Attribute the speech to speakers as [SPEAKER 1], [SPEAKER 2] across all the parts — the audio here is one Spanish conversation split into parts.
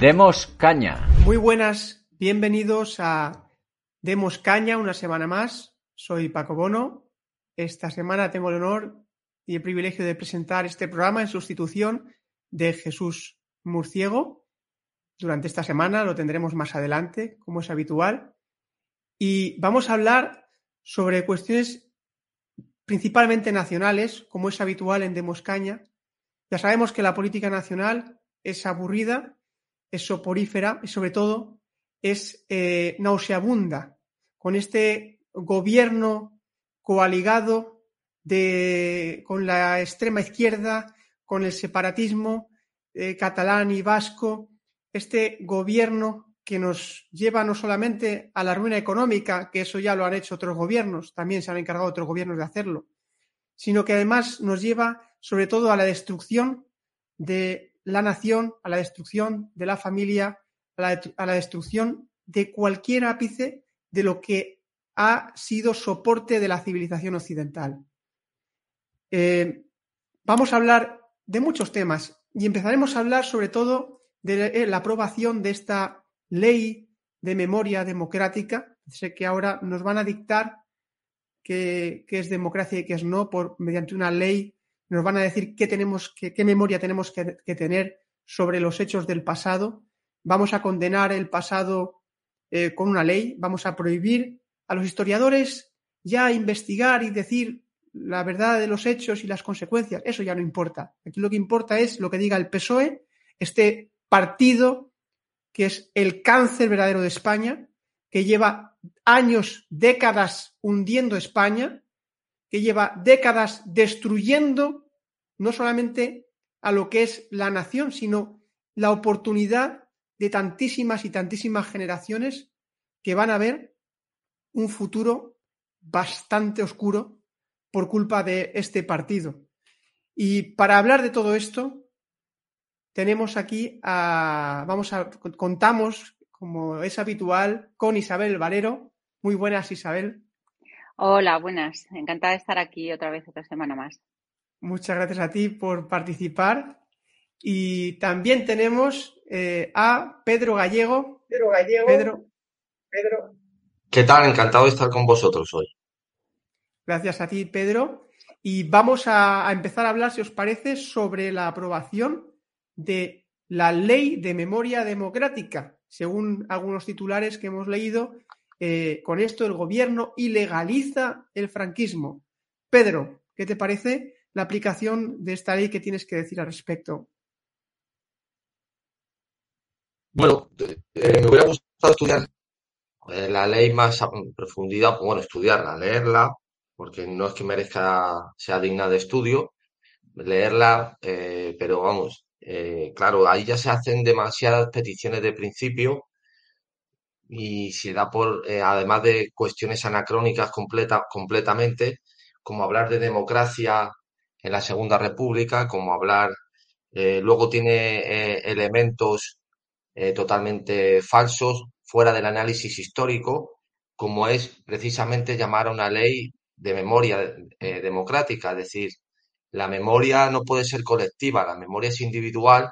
[SPEAKER 1] Demos caña.
[SPEAKER 2] Muy buenas, bienvenidos a Demos caña una semana más. Soy Paco Bono. Esta semana tengo el honor y el privilegio de presentar este programa en sustitución de Jesús Murciego. Durante esta semana lo tendremos más adelante, como es habitual. Y vamos a hablar sobre cuestiones principalmente nacionales, como es habitual en Demos Caña. Ya sabemos que la política nacional es aburrida es soporífera y sobre todo es eh, nauseabunda con este gobierno coaligado de, con la extrema izquierda, con el separatismo eh, catalán y vasco, este gobierno que nos lleva no solamente a la ruina económica, que eso ya lo han hecho otros gobiernos, también se han encargado otros gobiernos de hacerlo, sino que además nos lleva sobre todo a la destrucción de la nación, a la destrucción de la familia, a la, destrucción de cualquier ápice de lo que ha sido soporte de la civilización occidental. Eh, vamos a hablar de muchos temas y empezaremos a hablar sobre todo de la aprobación de esta ley de memoria democrática. Sé que ahora nos van a dictar qué, es democracia y qué es no por mediante una ley nos van a decir qué, tenemos, qué, qué memoria tenemos que, tener sobre los hechos del pasado. Vamos a condenar el pasado eh, con una ley, vamos a prohibir a los historiadores ya investigar y decir la verdad de los hechos y las consecuencias. Eso ya no importa. Aquí lo que importa es lo que diga el PSOE, este partido que es el cáncer verdadero de España, que lleva años, décadas hundiendo España, que lleva décadas destruyendo no solamente a lo que es la nación, sino la oportunidad de tantísimas y tantísimas generaciones que van a ver un futuro bastante oscuro por culpa de este partido. Y para hablar de todo esto, tenemos aquí a, vamos a, contamos, como es habitual, con Isabel Valero. Muy buenas, Isabel.
[SPEAKER 3] Hola, buenas. Encantada de estar aquí otra vez, otra semana más.
[SPEAKER 2] Muchas gracias a ti por participar. Y también tenemos eh, a Pedro Gallego.
[SPEAKER 4] Pedro Gallego.
[SPEAKER 2] Pedro.
[SPEAKER 4] Pedro. ¿Qué tal? Encantado de estar con vosotros hoy.
[SPEAKER 2] Gracias a ti, Pedro. Y vamos a, a empezar a hablar, si os parece, sobre la aprobación de la ley de memoria democrática. Según algunos titulares que hemos leído, eh, con esto el gobierno ilegaliza el franquismo. Pedro, ¿qué te parece la aplicación de esta ley? ¿Qué tienes que decir al respecto?
[SPEAKER 4] Bueno, eh, me hubiera gustado estudiar eh, la ley más en profundidad, bueno, estudiarla, leerla, porque no es que merezca, sea digna de estudio, leerla, pero vamos, claro, ahí ya se hacen demasiadas peticiones de principio y se da por, eh, además de cuestiones anacrónicas completa, completamente, como hablar de democracia en la Segunda República, como hablar, eh, luego tiene eh, elementos totalmente falsos, fuera del análisis histórico, como es precisamente llamar a una ley de memoria democrática, es decir, la memoria no puede ser colectiva, la memoria es individual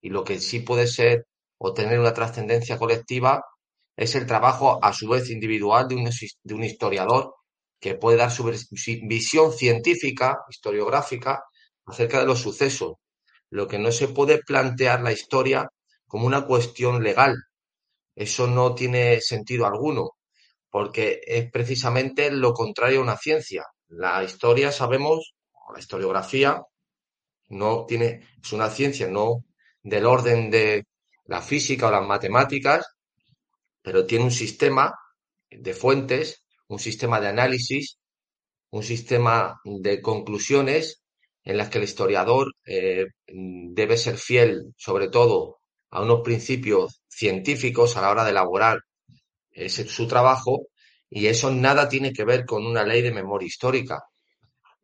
[SPEAKER 4] y lo que sí puede ser o tener una trascendencia colectiva es el trabajo a su vez individual de un, de un historiador que puede dar su visión científica, historiográfica, acerca de los sucesos. Lo que no se puede plantear la historia como una cuestión legal. Eso no tiene sentido alguno, porque es precisamente lo contrario a una ciencia. La historia, sabemos, la historiografía, no tiene, es una ciencia no del orden de la física o las matemáticas, pero tiene un sistema de fuentes, un sistema de análisis, un sistema de conclusiones en las que el historiador eh, debe ser fiel, sobre todo, a unos principios científicos a la hora de elaborar su trabajo, y eso nada tiene que ver con una ley de memoria histórica.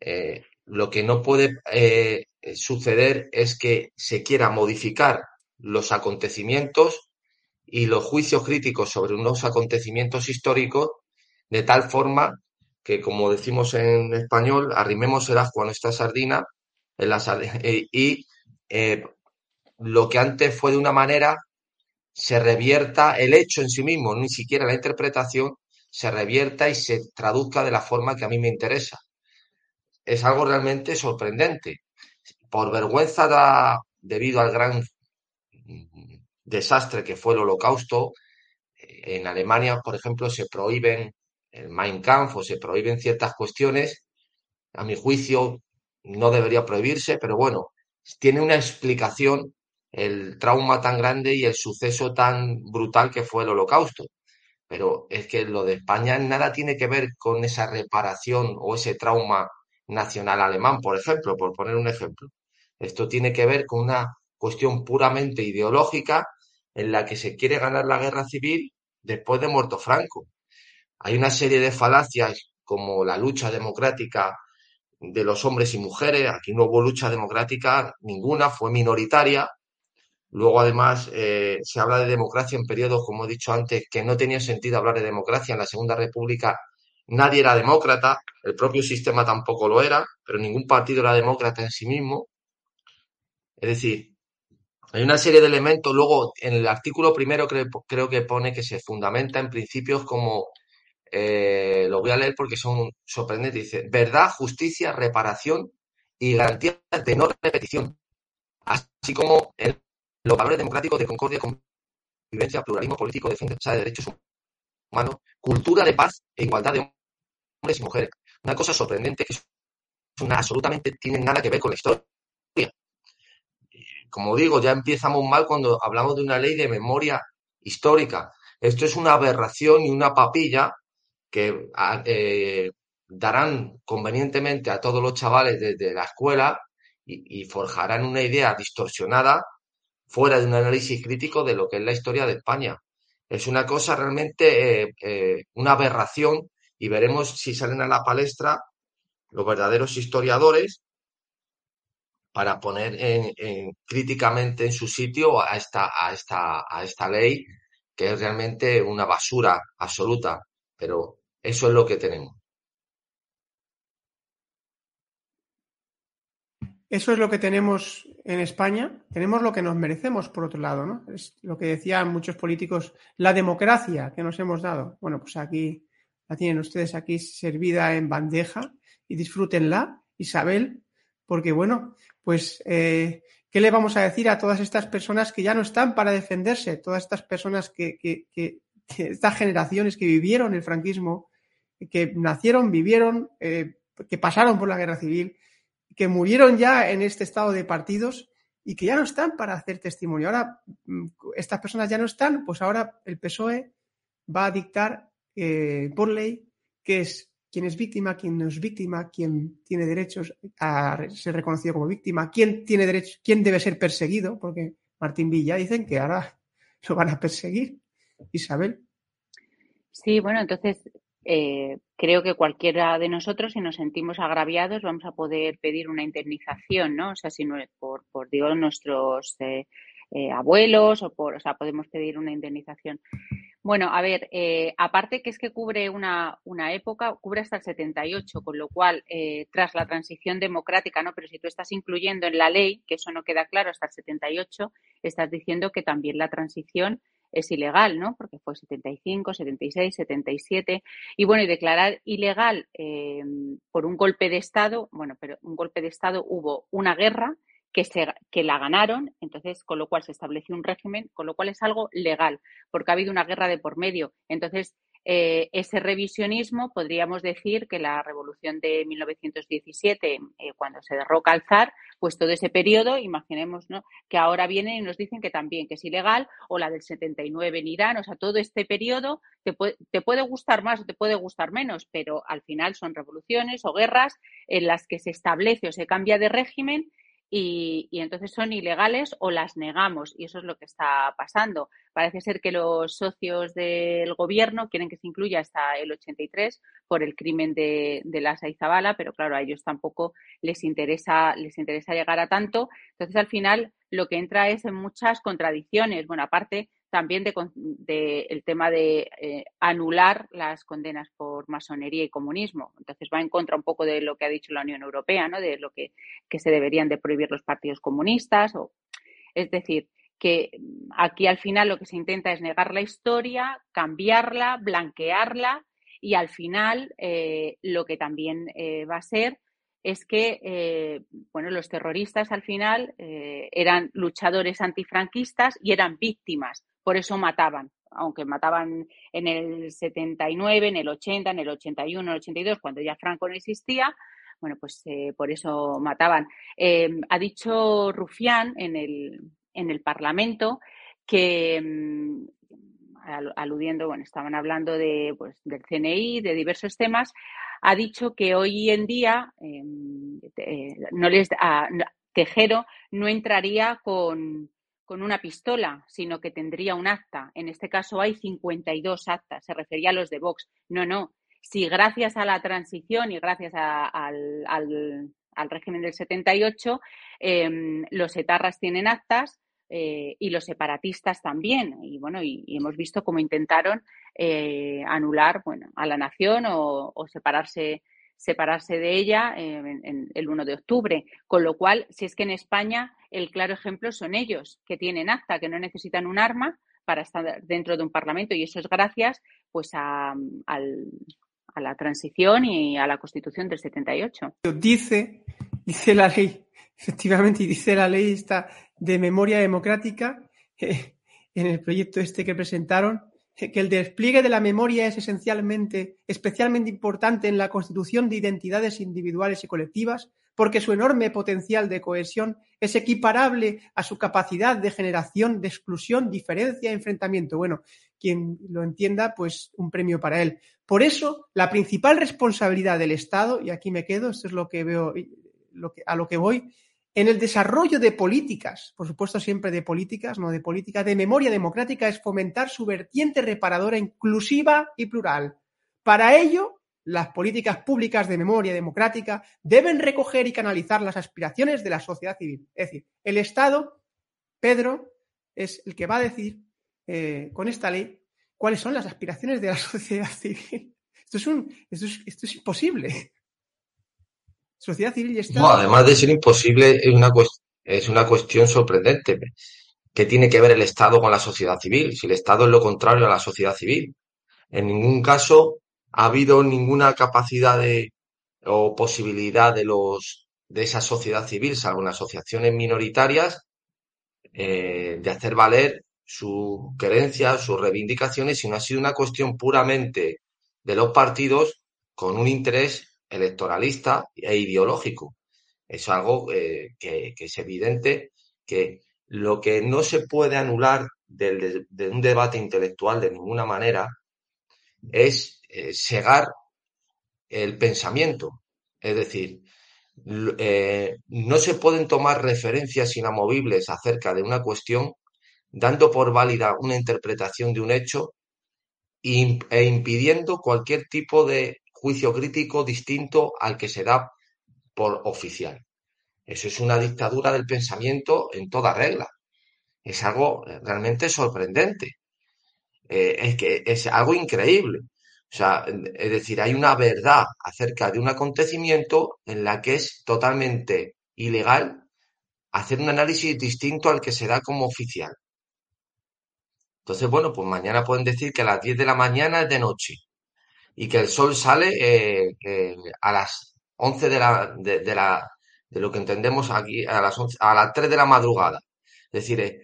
[SPEAKER 4] Eh, lo que no puede eh, suceder es que se quiera modificar los acontecimientos y los juicios críticos sobre unos acontecimientos históricos de tal forma que, como decimos en español, arrimemos el asco a nuestra sardina en eh, y lo que antes fue de una manera se revierta el hecho en sí mismo, ni siquiera la interpretación, se revierta y se traduzca de la forma que a mí me interesa. Es algo realmente sorprendente. Por vergüenza debido al gran desastre que fue el holocausto, en Alemania, por ejemplo, se prohíben el Mein Kampf o se prohíben ciertas cuestiones. A mi juicio, no debería prohibirse, pero bueno, tiene una explicación el trauma tan grande y el suceso tan brutal que fue el holocausto. Pero es que lo de España nada tiene que ver con esa reparación o ese trauma nacional alemán, por ejemplo, por poner un ejemplo. Esto tiene que ver con una cuestión puramente ideológica en la que se quiere ganar la guerra civil después de muerto Franco. Hay una serie de falacias como la lucha democrática de los hombres y mujeres. Aquí no hubo lucha democrática ninguna, fue minoritaria. Luego, además, eh, se habla de democracia en periodos, como he dicho antes, que no tenía sentido hablar de democracia. En la Segunda República nadie era demócrata, el propio sistema tampoco lo era, pero ningún partido era demócrata en sí mismo. Es decir, hay una serie de elementos. Luego, en el artículo primero creo, creo que pone que se fundamenta en principios como, eh, lo voy a leer porque son sorprendentes, dice, verdad, justicia, reparación y garantía de no repetición, así como los valores democráticos de concordia, convivencia, pluralismo político, defensa de derechos humanos, cultura de paz e igualdad de hombres y mujeres. Una cosa sorprendente que una, absolutamente tiene nada que ver con la historia. Como digo, ya empezamos mal cuando hablamos de una ley de memoria histórica. Esto es una aberración y una papilla que eh, darán convenientemente a todos los chavales desde la escuela y forjarán una idea distorsionada fuera de un análisis crítico de lo que es la historia de España. Es una cosa realmente, eh, eh, una aberración y veremos si salen a la palestra los verdaderos historiadores para poner en, críticamente en su sitio a esta, a, esta, a esta ley que es realmente una basura absoluta, pero eso es lo que tenemos.
[SPEAKER 2] Eso es lo que tenemos en España. Tenemos lo que nos merecemos, por otro lado, ¿no? Es lo que decían muchos políticos, la democracia que nos hemos dado. Bueno, pues aquí la tienen ustedes aquí servida en bandeja y disfrútenla, Isabel, porque bueno, pues eh, ¿qué le vamos a decir a todas estas personas que ya no están para defenderse? Todas estas personas que, que, estas generaciones que vivieron el franquismo, que nacieron, vivieron, eh, que pasaron por la guerra civil que murieron ya en este estado de partidos y que ya no están para hacer testimonio. Ahora, mm, estas personas ya no están, pues ahora el PSOE va a dictar eh, por ley qué es quién es víctima, quién no es víctima, quién tiene derechos a ser reconocido como víctima, quién tiene derecho, quién debe ser perseguido, porque Martín Villa dicen que ahora lo van a perseguir. Isabel.
[SPEAKER 3] Sí, bueno, entonces eh, creo que cualquiera de nosotros, si nos sentimos agraviados, vamos a poder pedir una indemnización, ¿no? O sea, si no por, por digo, nuestros eh, eh, abuelos o por, o sea, podemos pedir una indemnización. Bueno, a ver, aparte que es que cubre una, una, época, cubre hasta el 78, con lo cual, tras la transición democrática, ¿no? Pero si tú estás incluyendo en la ley, que eso no queda claro hasta el 78, estás diciendo que también la transición es ilegal, ¿no? Porque fue 75, 76, 77. Y bueno, y declarar ilegal em, por un golpe de Estado, bueno, pero un golpe de Estado hubo una guerra que, se, que la ganaron, entonces, con lo cual se estableció un régimen, con lo cual es algo legal, porque ha habido una guerra de por medio. Entonces, eh, ese revisionismo, podríamos decir que la revolución de 1917, eh, cuando se derroca al zar, pues todo ese periodo, imaginemos que ahora vienen y nos dicen que también que es ilegal, o la del 79 en Irán, o sea, todo este periodo te te puede gustar más o te puede gustar menos, pero al final son revoluciones o guerras en las que se establece o se cambia de régimen y, entonces son ilegales o las negamos y eso es lo que está pasando. Parece ser que los socios del gobierno quieren que se incluya hasta el 83 por el crimen de, de la Saizabala, pero claro, a ellos tampoco les interesa, les interesa llegar a tanto. Entonces, al final, lo que entra es en muchas contradicciones. Bueno, aparte también de, el tema de eh, anular las condenas por masonería y comunismo. Entonces va en contra un poco de lo que ha dicho la Unión Europea, ¿no? De lo que, que se deberían de prohibir los partidos comunistas. O, es decir, que aquí al final lo que se intenta es negar la historia, cambiarla, blanquearla y al final eh, lo que también eh, va a ser es que eh, bueno, los terroristas al final eh, eran luchadores antifranquistas y eran víctimas, por eso mataban, aunque mataban en el 79, en el 80, en el 81, en el 82, cuando ya Franco no existía, bueno, pues eh, por eso mataban. ha dicho Rufián en el, en el Parlamento que, mm, aludiendo, bueno, estaban hablando de, pues, del CNI, de diversos temas, ha dicho que hoy en día em, eh, no les Tejero no entraría con, una pistola, sino que tendría un acta. En este caso hay 52 actas, se refería a los de Vox. No, no. Si gracias a la transición y gracias al, al, régimen del 78 em, los etarras tienen actas, eh, y los separatistas también. Y bueno, y, hemos visto cómo intentaron eh, anular bueno, a la nación o, separarse separarse de ella en, el 1 de octubre. Con lo cual, si es que en España el claro ejemplo son ellos, que tienen acta, que no necesitan un arma para estar dentro de un parlamento y eso es gracias pues a, a la transición y a la constitución del 78.
[SPEAKER 2] Dice, dice la ley, efectivamente, y dice la ley esta de memoria democrática eh, en el proyecto este que presentaron, eh, que el despliegue de la memoria es esencialmente, especialmente importante en la constitución de identidades individuales y colectivas, porque su enorme potencial de cohesión es equiparable a su capacidad de generación de exclusión, diferencia enfrentamiento. Bueno, quien lo entienda, pues un premio para él. Por eso, la principal responsabilidad del Estado, y aquí me quedo, esto es lo que veo, lo que, a lo que voy, en el desarrollo de políticas, por supuesto siempre de políticas, no de política, de memoria democrática es fomentar su vertiente reparadora inclusiva y plural. Para ello, las políticas públicas de memoria democrática deben recoger y canalizar las aspiraciones de la sociedad civil. Es decir, el Estado, Pedro, es el que va a decir eh, con esta ley cuáles son las aspiraciones de la sociedad civil. Esto es, un, esto es, esto es imposible sociedad civil y Estado.
[SPEAKER 4] además de ser imposible, es una, es una cuestión sorprendente. ¿Qué tiene que ver el Estado con la sociedad civil? Si el Estado es lo contrario a la sociedad civil. En ningún caso ha habido ninguna capacidad de, o posibilidad de los de esa sociedad civil, salvo en asociaciones minoritarias, eh, de hacer valer sus creencias, sus reivindicaciones, sino ha sido una cuestión puramente de los partidos con un interés electoralista e ideológico. Es algo eh, que, es evidente que lo que no se puede anular de, un debate intelectual de ninguna manera es eh, cegar el pensamiento. Es decir, eh, no se pueden tomar referencias inamovibles acerca de una cuestión dando por válida una interpretación de un hecho e impidiendo cualquier tipo de juicio crítico distinto al que se da por oficial. Eso es una dictadura del pensamiento en toda regla. Es algo realmente sorprendente. Eh, es que es algo increíble. O sea, es decir, hay una verdad acerca de un acontecimiento en la que es totalmente ilegal hacer un análisis distinto al que se da como oficial. Entonces, bueno, pues mañana pueden decir que a las 10 de la mañana es de noche y que el sol sale eh, a las 11 de la, de, la, de lo que entendemos aquí, a las, a las 3 de la madrugada. Es decir, eh,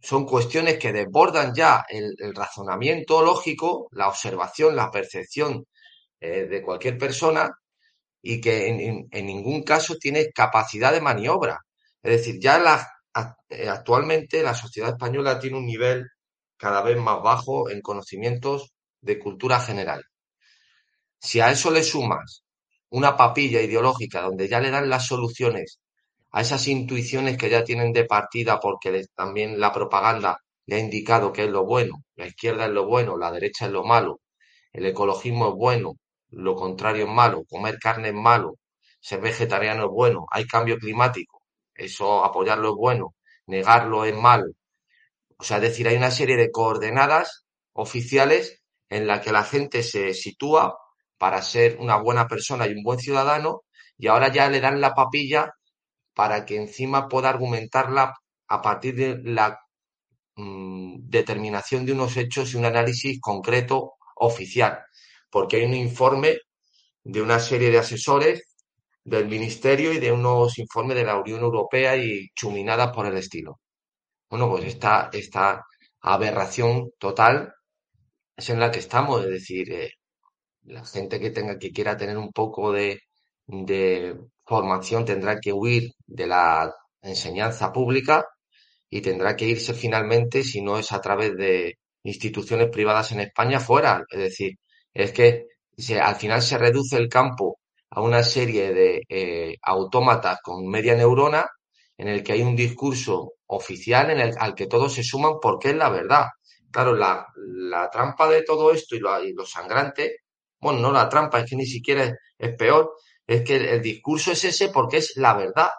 [SPEAKER 4] son cuestiones que desbordan ya el, razonamiento lógico, la observación, la percepción eh, de cualquier persona y que en, ningún caso tiene capacidad de maniobra. Es decir, ya la, actualmente la sociedad española tiene un nivel cada vez más bajo en conocimientos de cultura general. Si a eso le sumas una papilla ideológica donde ya le dan las soluciones a esas intuiciones que ya tienen de partida porque también la propaganda le ha indicado que es lo bueno, la izquierda es lo bueno, la derecha es lo malo, el ecologismo es bueno, lo contrario es malo, comer carne es malo, ser vegetariano es bueno, hay cambio climático, eso apoyarlo es bueno, negarlo es malo. O sea, es decir, hay una serie de coordenadas oficiales en la que la gente se sitúa para ser una buena persona y un buen ciudadano y ahora ya le dan la papilla para que encima pueda argumentarla a partir de la mm, determinación de unos hechos y un análisis concreto oficial, porque hay un informe de una serie de asesores del Ministerio y de unos informes de la Unión Europea y chuminadas por el estilo. Bueno, pues esta, esta aberración total es en la que estamos, es decir, eh, la gente que tenga, que quiera tener un poco de, de formación tendrá que huir de la enseñanza pública y tendrá que irse finalmente, si no es a través de instituciones privadas en España, fuera. Es decir, es que al final se reduce el campo a una serie de eh, autómatas con media neurona en el que hay un discurso oficial en el, al que todos se suman porque es la verdad. Claro, la, la trampa de todo esto y lo, y lo, sangrante, bueno, no la trampa, es que ni siquiera es, peor, es que el, discurso es ese porque es la verdad.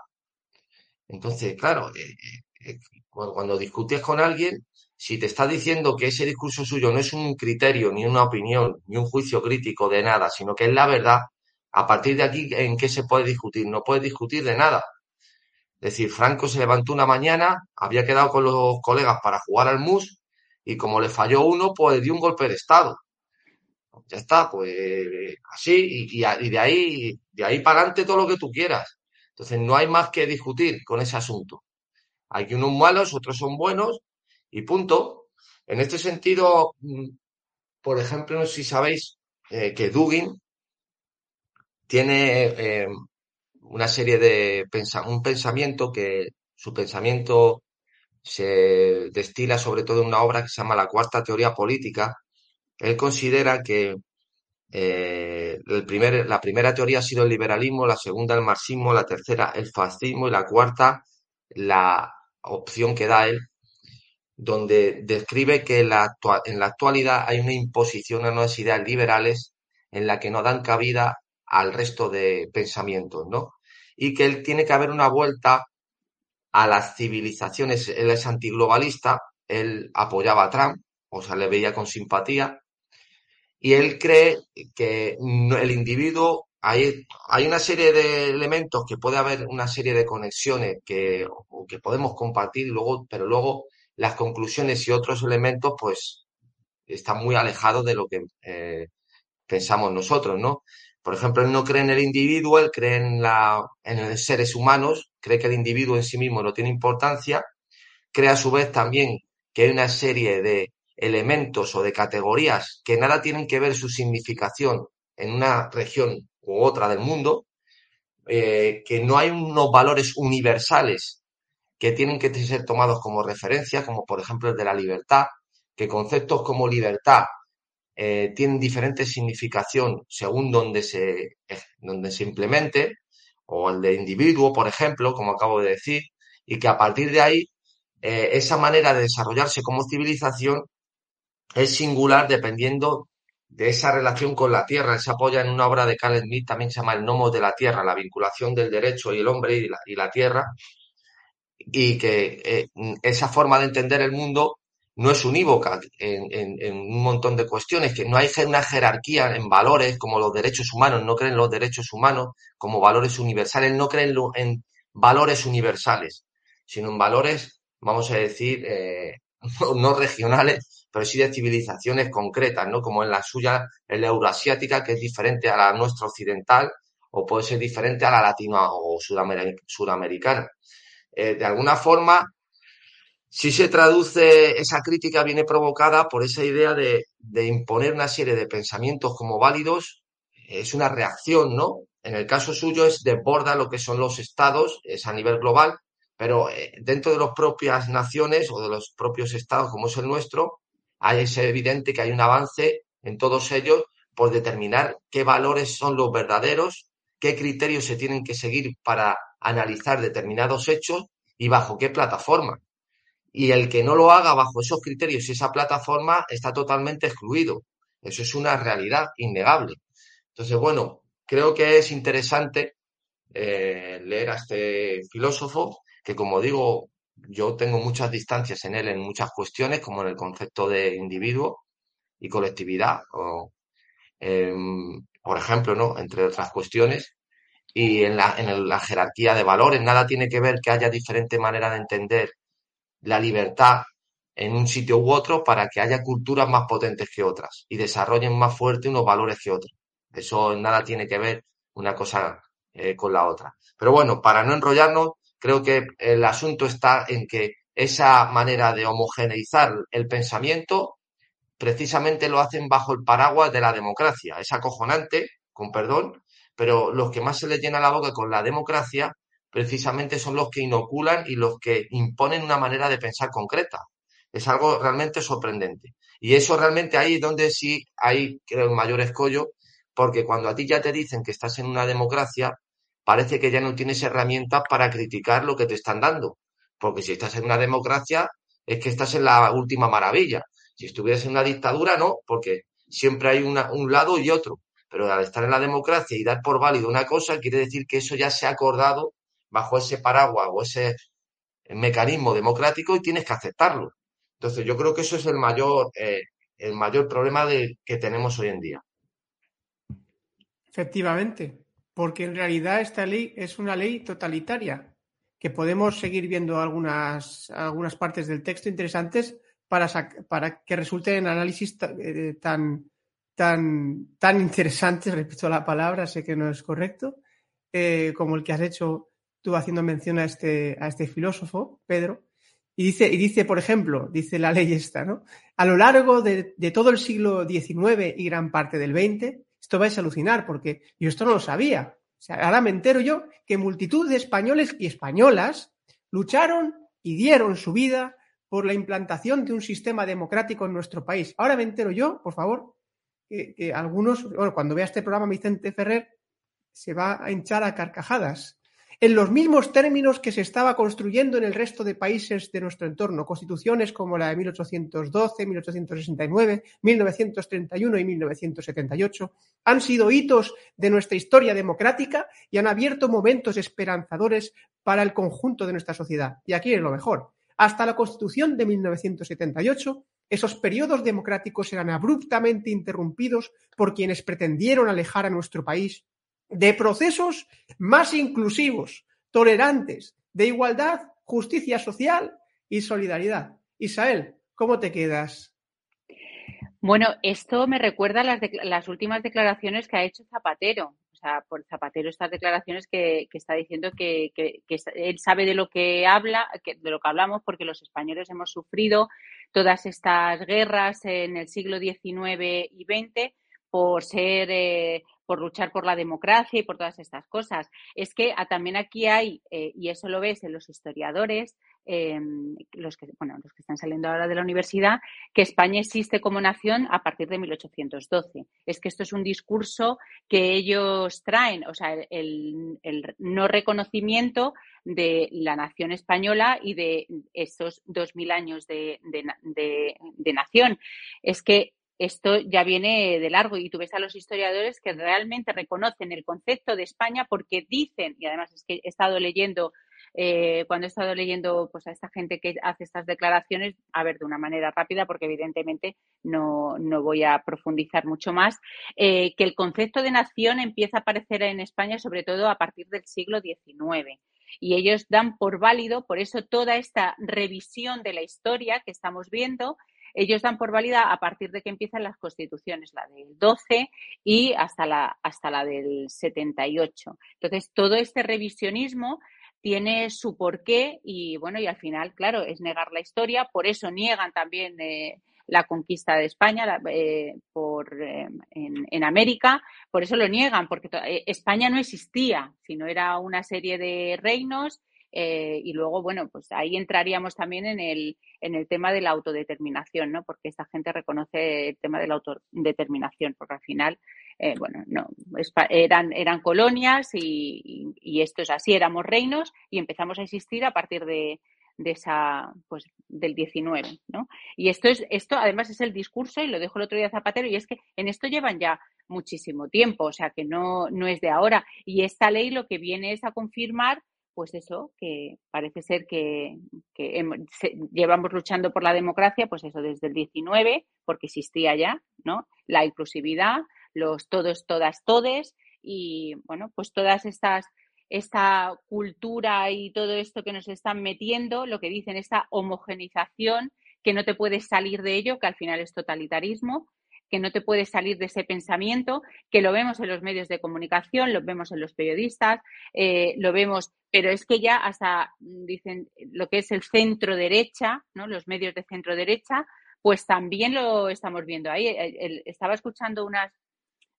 [SPEAKER 4] Entonces, claro, eh, eh, eh, cuando, discutes con alguien, si te está diciendo que ese discurso suyo no es un criterio, ni una opinión, ni un juicio crítico de nada, sino que es la verdad, a partir de aquí, ¿en qué se puede discutir? No puede discutir de nada. Es decir, Franco se levantó una mañana, había quedado con los colegas para jugar al MUS y como le falló uno, pues dio un golpe de Estado ya está, pues así, y, de ahí, de ahí para adelante todo lo que tú quieras. Entonces no hay más que discutir con ese asunto. Hay que unos malos, otros son buenos, y punto. En este sentido, mm, por ejemplo, si sabéis eh, que Dugin tiene eh, una serie de un pensamiento que su pensamiento se destila sobre todo en una obra que se llama La Cuarta Teoría Política, él considera que eh, el primer, la primera teoría ha sido el liberalismo, la segunda el marxismo, la tercera el fascismo y la cuarta la opción que da él, donde describe que la, en la actualidad hay una imposición a unas ideas liberales en la que no dan cabida al resto de pensamientos, ¿no? Y que él tiene que haber una vuelta a las civilizaciones. Él es antiglobalista, él apoyaba a Trump, o sea, le veía con simpatía, y él cree que el individuo, hay, hay una serie de elementos que puede haber una serie de conexiones que, que podemos compartir, luego, pero luego las conclusiones y otros elementos, pues, están muy alejados de lo que eh, pensamos nosotros, ¿no? Por ejemplo, él no cree en el individuo, él cree en, la, en los seres humanos, cree que el individuo en sí mismo no tiene importancia, cree a su vez también que hay una serie de elementos o de categorías que nada tienen que ver su significación en una región u otra del mundo, eh, que no hay unos valores universales que tienen que ser tomados como referencia, como por ejemplo el de la libertad, que conceptos como libertad eh, tienen diferente significación según donde se, donde se implemente, o el de individuo, por ejemplo, como acabo de decir, y que a partir de ahí eh, esa manera de desarrollarse como civilización es singular dependiendo de esa relación con la tierra. Se apoya en una obra de Carl Smith, también se llama El Nomo de la Tierra, la vinculación del derecho y el hombre y la, tierra, y que eh, esa forma de entender el mundo no es unívoca en, un montón de cuestiones, que no hay una jerarquía en valores como los derechos humanos, no creen los derechos humanos como valores universales, no creen en valores universales, sino en valores, vamos a decir, eh, no regionales, pero sí de civilizaciones concretas, ¿no? Como en la suya, en la euroasiática, que es diferente a la nuestra occidental, o puede ser diferente a la latina o sudamericana. Eh, de alguna forma, si se traduce, esa crítica viene provocada por esa idea de, de, imponer una serie de pensamientos como válidos, es una reacción, ¿no? En el caso suyo es desborda lo que son los estados, es a nivel global, pero eh, dentro de las propias naciones o de los propios estados como es el nuestro, es evidente que hay un avance en todos ellos por determinar qué valores son los verdaderos, qué criterios se tienen que seguir para analizar determinados hechos y bajo qué plataforma. Y el que no lo haga bajo esos criterios y esa plataforma está totalmente excluido. Eso es una realidad innegable. Entonces, bueno, creo que es interesante eh, leer a este filósofo que, como digo, yo tengo muchas distancias en él en muchas cuestiones, como en el concepto de individuo y colectividad, o, em, por ejemplo, ¿no? Entre otras cuestiones. Y en la, en la jerarquía de valores, nada tiene que ver que haya diferente manera de entender la libertad en un sitio u otro para que haya culturas más potentes que otras y desarrollen más fuerte unos valores que otros. Eso nada tiene que ver una cosa eh, con la otra. Pero bueno, para no enrollarnos, creo que el asunto está en que esa manera de homogeneizar el pensamiento precisamente lo hacen bajo el paraguas de la democracia. Es acojonante, con perdón, pero los que más se les llena la boca con la democracia precisamente son los que inoculan y los que imponen una manera de pensar concreta. Es algo realmente sorprendente. Y eso realmente ahí es donde sí hay, creo, el mayor escollo, porque cuando a ti ya te dicen que estás en una democracia, parece que ya no tienes herramientas para criticar lo que te están dando. Porque si estás en una democracia, es que estás en la última maravilla. Si estuvieras en una dictadura, no, porque siempre hay un lado y otro. Pero al estar en la democracia y dar por válido una cosa, quiere decir que eso ya se ha acordado bajo ese paraguas o ese mecanismo democrático y tienes que aceptarlo. Entonces, yo creo que eso es el mayor, eh, el mayor problema de, que tenemos hoy en día.
[SPEAKER 2] Efectivamente, porque en realidad esta ley es una ley totalitaria, que podemos seguir viendo algunas, algunas partes del texto interesantes para, para que resulten análisis eh, tan, tan, tan interesantes, respecto a la palabra, sé que no es correcto, eh, como el que has hecho tú haciendo mención a este, a este filósofo, Pedro, y dice, y dice, por ejemplo, dice la ley esta, ¿no? A lo largo de, de todo el siglo XIX y gran parte del XX, esto vais a alucinar porque yo esto no lo sabía. O sea, ahora me entero yo que multitud de españoles y españolas lucharon y dieron su vida por la implantación de un sistema democrático en nuestro país. Ahora me entero yo, por favor, que, algunos, cuando vea este programa Vicente Ferrer, se va a hinchar a carcajadas en los mismos términos que se estaba construyendo en el resto de países de nuestro entorno, constituciones como la de 1812, 1869, 1931 y 1978 han sido hitos de nuestra historia democrática y han abierto momentos esperanzadores para el conjunto de nuestra sociedad. Y aquí es lo mejor. Hasta la Constitución de 1978, esos periodos democráticos eran abruptamente interrumpidos por quienes pretendieron alejar a nuestro país de procesos más inclusivos, tolerantes, de igualdad, justicia social y solidaridad. Isael, ¿cómo te quedas?
[SPEAKER 3] Bueno, esto me recuerda a las, últimas declaraciones que ha hecho Zapatero. O sea, por Zapatero estas declaraciones que, está diciendo que, él sabe de lo que habla, de lo que hablamos, porque los españoles hemos sufrido todas estas guerras en el siglo XIX y XX por ser eh, por luchar por la democracia y por todas estas cosas. Es que también aquí hay, eh, y eso lo ves en los historiadores, em, los, que, bueno, los que están saliendo ahora de la universidad, que España existe como nación a partir de 1812. Es que esto es un discurso que ellos traen, o sea, el, no reconocimiento de la nación española y de esos dos mil años de, de nación. Es que esto ya viene de largo y tú ves a los historiadores que realmente reconocen el concepto de España porque dicen, y además es que he estado leyendo, eh, cuando he estado leyendo pues, a esta gente que hace estas declaraciones, a ver, de una manera rápida, porque evidentemente no, voy a profundizar mucho más, eh, que el concepto de nación empieza a aparecer en España sobre todo a partir del siglo XIX y ellos dan por válido, por eso toda esta revisión de la historia que estamos viendo ellos dan por válida a partir de que empiezan las constituciones, la del 12 y hasta la, hasta la del 78. Entonces, todo este revisionismo tiene su porqué y bueno, y al final, claro, es negar la historia, por eso niegan también eh, la conquista de España eh, por, eh, en, América, por eso lo niegan, porque España no existía, sino era una serie de reinos y luego, bueno, pues ahí entraríamos también en el, en el tema de la autodeterminación, ¿no? Porque esta gente reconoce el tema de la autodeterminación, porque al final eh, bueno, no, eran, eran colonias y, esto es así, éramos reinos y empezamos a existir a partir de, esa, pues, del 19, ¿no? Y esto es, esto además es el discurso, y lo dejo el otro día Zapatero, y es que en esto llevan ya muchísimo tiempo, o sea que no, no es de ahora. Y esta ley lo que viene es a confirmar pues eso, que parece ser que, llevamos luchando por la democracia, pues eso, desde el 19, porque existía ya, ¿no? La inclusividad, los todos, todas, todes y bueno, pues todas estas esta cultura y todo esto que nos están metiendo, lo que dicen, esta homogenización, que no te puedes salir de ello, que al final es totalitarismo, que no te puedes salir de ese pensamiento, que lo vemos en los medios de comunicación, lo vemos en los periodistas, eh, lo vemos, pero es que ya hasta dicen lo que es el centro derecha, ¿no? los medios de centro derecha, pues también lo estamos viendo ahí. Estaba escuchando unas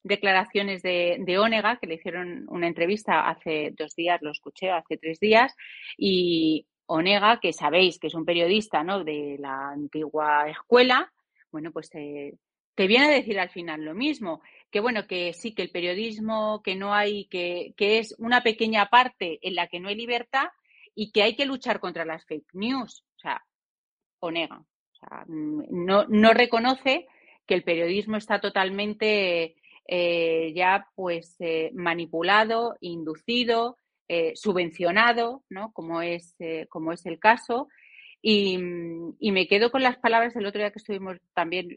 [SPEAKER 3] declaraciones de, de Onega, que le hicieron una entrevista hace dos días, lo escuché hace tres días, y Onega, que sabéis que es un periodista ¿no? de la antigua escuela, bueno, pues te, viene a decir al final lo mismo, que bueno, que sí, que el periodismo, que no hay, que, que es una pequeña parte en la que no hay libertad y que hay que luchar contra las fake news. O sea. O sea, no, no reconoce que el periodismo está totalmente eh, ya pues eh, manipulado, inducido, eh, subvencionado, ¿no? Como es, como es el caso. Y, me quedo con las palabras del otro día que estuvimos también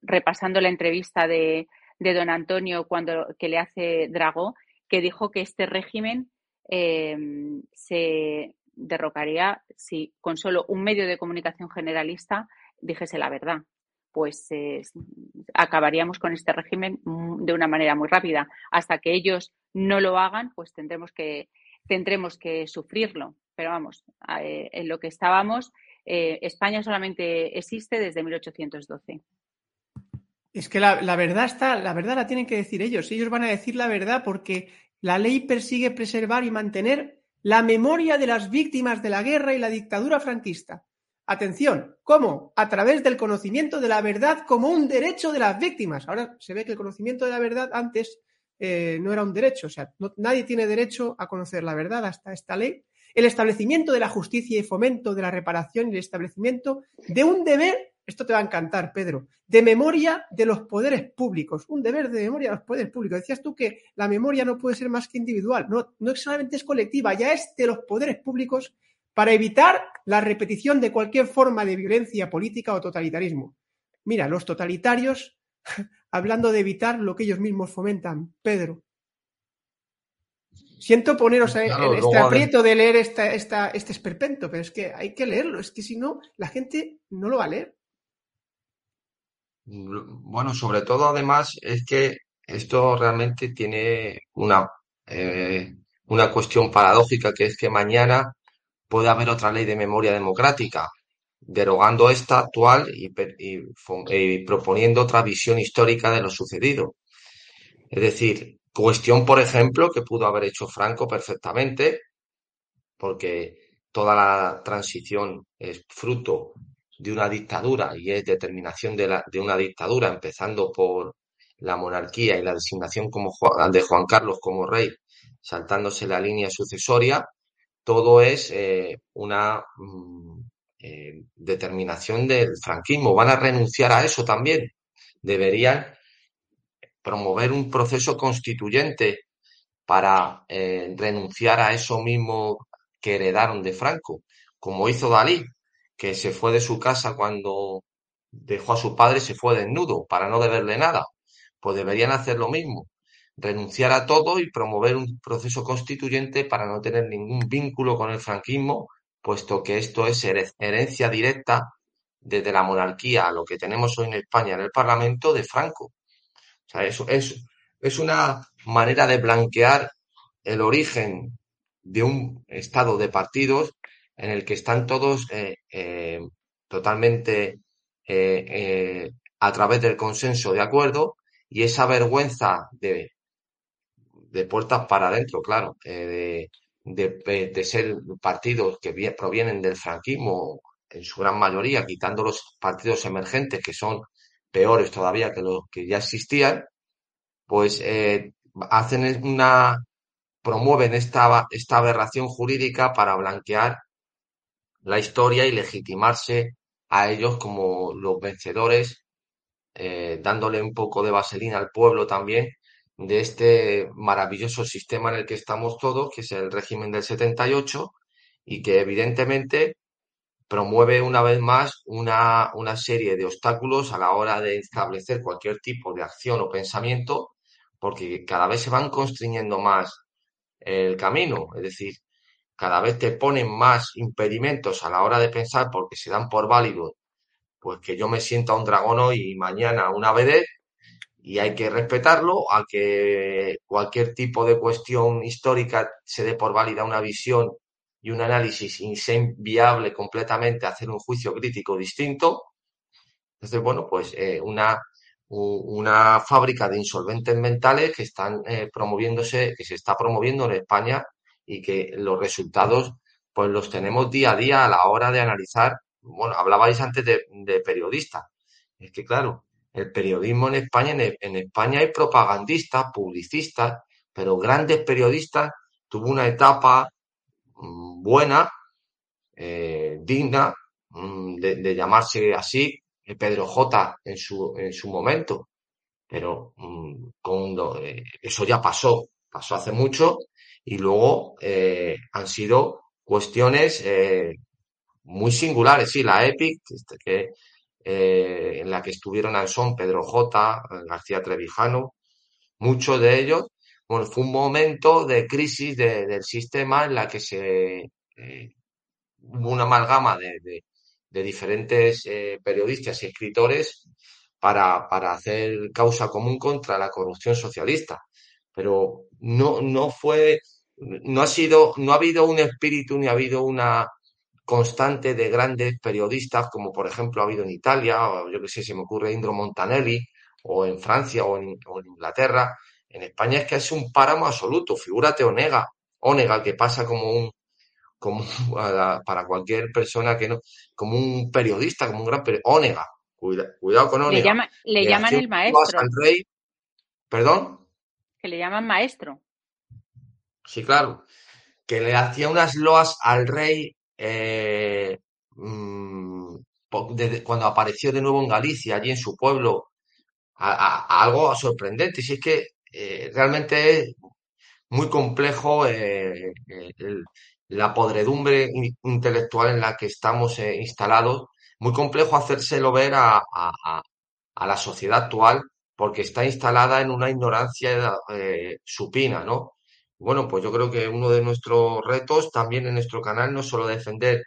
[SPEAKER 3] repasando la entrevista de, de, don Antonio cuando que le hace Dragó, que dijo que este régimen se derrocaría si con solo un medio de comunicación generalista dijese la verdad pues acabaríamos con este régimen de una manera muy rápida. Hasta que ellos no lo hagan, pues tendremos que, tendremos que sufrirlo. Pero vamos, eh, en lo que estábamos, eh, España solamente existe desde 1812.
[SPEAKER 2] Es que la, la, verdad está, la verdad la tienen que decir ellos. Ellos van a decir la verdad porque la ley persigue preservar y mantener la memoria de las víctimas de la guerra y la dictadura franquista. Atención, ¿cómo? A través del conocimiento de la verdad como un derecho de las víctimas. Ahora se ve que el conocimiento de la verdad antes eh, no era un derecho, o sea, nadie tiene derecho a conocer la verdad hasta esta ley. El establecimiento de la justicia y fomento de la reparación y el establecimiento de un deber, esto te va a encantar, Pedro, de memoria de los poderes públicos, un deber de memoria de los poderes públicos. Decías tú que la memoria no puede ser más que individual, no, no solamente es colectiva, ya es de los poderes públicos para evitar la repetición de cualquier forma de violencia política o totalitarismo. Mira, los totalitarios, hablando de evitar lo que ellos mismos fomentan, Pedro. Siento poneros en este aprieto de leer esta, este esperpento, pero es que hay que leerlo, es que si no, la gente no lo va a leer.
[SPEAKER 4] Bueno, sobre todo además es que esto realmente tiene una, eh, una cuestión paradójica, que es que mañana puede haber otra ley de memoria democrática, derogando esta actual y, proponiendo otra visión histórica de lo sucedido. Es decir, cuestión, por ejemplo, que pudo haber hecho Franco perfectamente, porque toda la transición es fruto de una dictadura y es determinación de, una dictadura, empezando por la monarquía y la designación como, de Juan Carlos como rey, saltándose la línea sucesoria, todo es eh, una mm, eh, determinación del franquismo. Van a renunciar a eso también. Deberían promover un proceso constituyente para eh, renunciar a eso mismo que heredaron de Franco, como hizo Dalí, que se fue de su casa cuando dejó a su padre, se fue desnudo para no deberle nada. Pues deberían hacer lo mismo renunciar a todo y promover un proceso constituyente para no tener ningún vínculo con el franquismo, puesto que esto es herencia directa desde la monarquía a lo que tenemos hoy en España en el Parlamento de Franco. O sea, eso es, es una manera de blanquear el origen de un estado de partidos en el que están todos eh, eh, totalmente eh, a través del consenso de acuerdo y esa vergüenza de, de puertas para adentro, claro, de, de, ser partidos que provienen del franquismo en su gran mayoría, quitando los partidos emergentes que son peores todavía que los que ya existían, pues hacen una promueven esta, esta aberración jurídica para blanquear la historia y legitimarse a ellos como los vencedores, eh, dándole un poco de vaselina al pueblo también de este maravilloso sistema en el que estamos todos, que es el régimen del 78, y que evidentemente promueve una vez más una, una serie de obstáculos a la hora de establecer cualquier tipo de acción o pensamiento, porque cada vez se van constriñendo más el camino. Es decir, cada vez te ponen más impedimentos a la hora de pensar porque se dan por válido, pues que yo me sienta un dragón hoy y mañana una vedette y hay que respetarlo, a que cualquier tipo de cuestión histórica se dé por válida una visión y un análisis y sea inviable completamente hacer un juicio crítico distinto. Entonces, bueno, pues eh, una una fábrica de insolventes mentales que están eh, promoviéndose, que se está promoviendo en España y que los resultados pues los tenemos día a día a la hora de analizar. Bueno, hablabais antes de, de periodistas. Es que claro, el periodismo en España, en, España hay propagandistas, publicistas, pero grandes periodistas tuvo una etapa mm, buena, eh, digna, mm, de, llamarse así, Pedro J en su, en su momento, pero mm, eh, eso ya pasó, pasó hace mucho y luego eh, han sido cuestiones eh, muy singulares. Sí, la EPIC, este, que, en la que estuvieron Ansón, Pedro J, García Trevijano, muchos de ellos, bueno, fue un momento de crisis del sistema en la que se hubo una amalgama de, de diferentes eh, periodistas y escritores para, para, hacer causa común contra la corrupción socialista. Pero no, no fue, no ha sido, no ha habido un espíritu ni ha habido una constante de grandes periodistas, como por ejemplo ha habido en Italia, o yo que sé, se me ocurre Indro Montanelli, o en Francia o en, o en Inglaterra. En España es que es un páramo absoluto. Figúrate Onega, Onega, que pasa como un, como para cualquier persona que no, como un periodista, como un gran periodista. Ónega, cuidado con Ónega.
[SPEAKER 3] Le, llaman el maestro.
[SPEAKER 4] Rey, ¿Perdón?
[SPEAKER 3] Que le llaman maestro.
[SPEAKER 4] Sí, claro. Que le hacía unas loas al rey eh, mm, cuando apareció de nuevo en Galicia, allí en su pueblo, a, algo sorprendente. Si es que eh, realmente es muy complejo eh, la podredumbre intelectual en la que estamos instalados, muy complejo hacérselo ver a, la sociedad actual porque está instalada en una ignorancia eh, supina, ¿no? Bueno, pues yo creo que uno de nuestros retos también en nuestro canal no es solo defender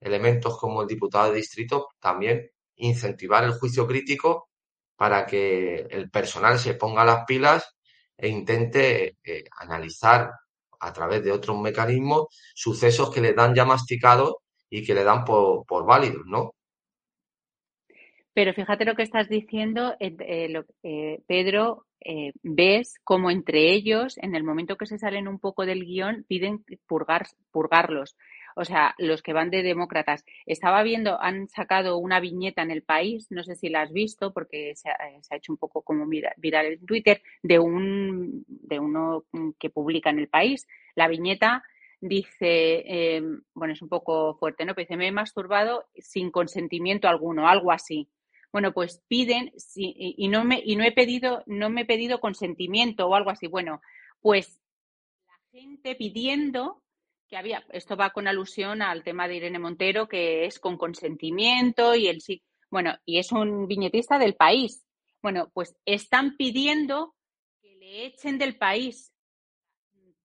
[SPEAKER 4] elementos como el diputado de distrito, también incentivar el juicio crítico para que el personal se ponga las pilas e intente eh, analizar a través de otros mecanismos sucesos que le dan ya masticados y que le dan por, por válidos, ¿no?
[SPEAKER 3] Pero fíjate lo que estás diciendo, eh, eh, eh, Pedro, ves como entre ellos, en el momento que se salen un poco del guion, piden purgar, purgarlos o sea, los que van de demócratas. Estaba viendo, han sacado una viñeta en el país, no sé si la has visto, porque se ha, hecho un poco como viral en Twitter, de, un, de uno que publica en el país. La viñeta dice, bueno, es un poco fuerte, ¿no? Pero dice, me he masturbado sin consentimiento alguno, algo así. Bueno, pues piden, y, no me, y no he pedido, no me he pedido consentimiento o algo así. Bueno, pues la gente pidiendo que había, esto va con alusión al tema de Irene Montero, que es con consentimiento y el sí. Bueno, y es un viñetista del país. Bueno, pues están pidiendo que le echen del país.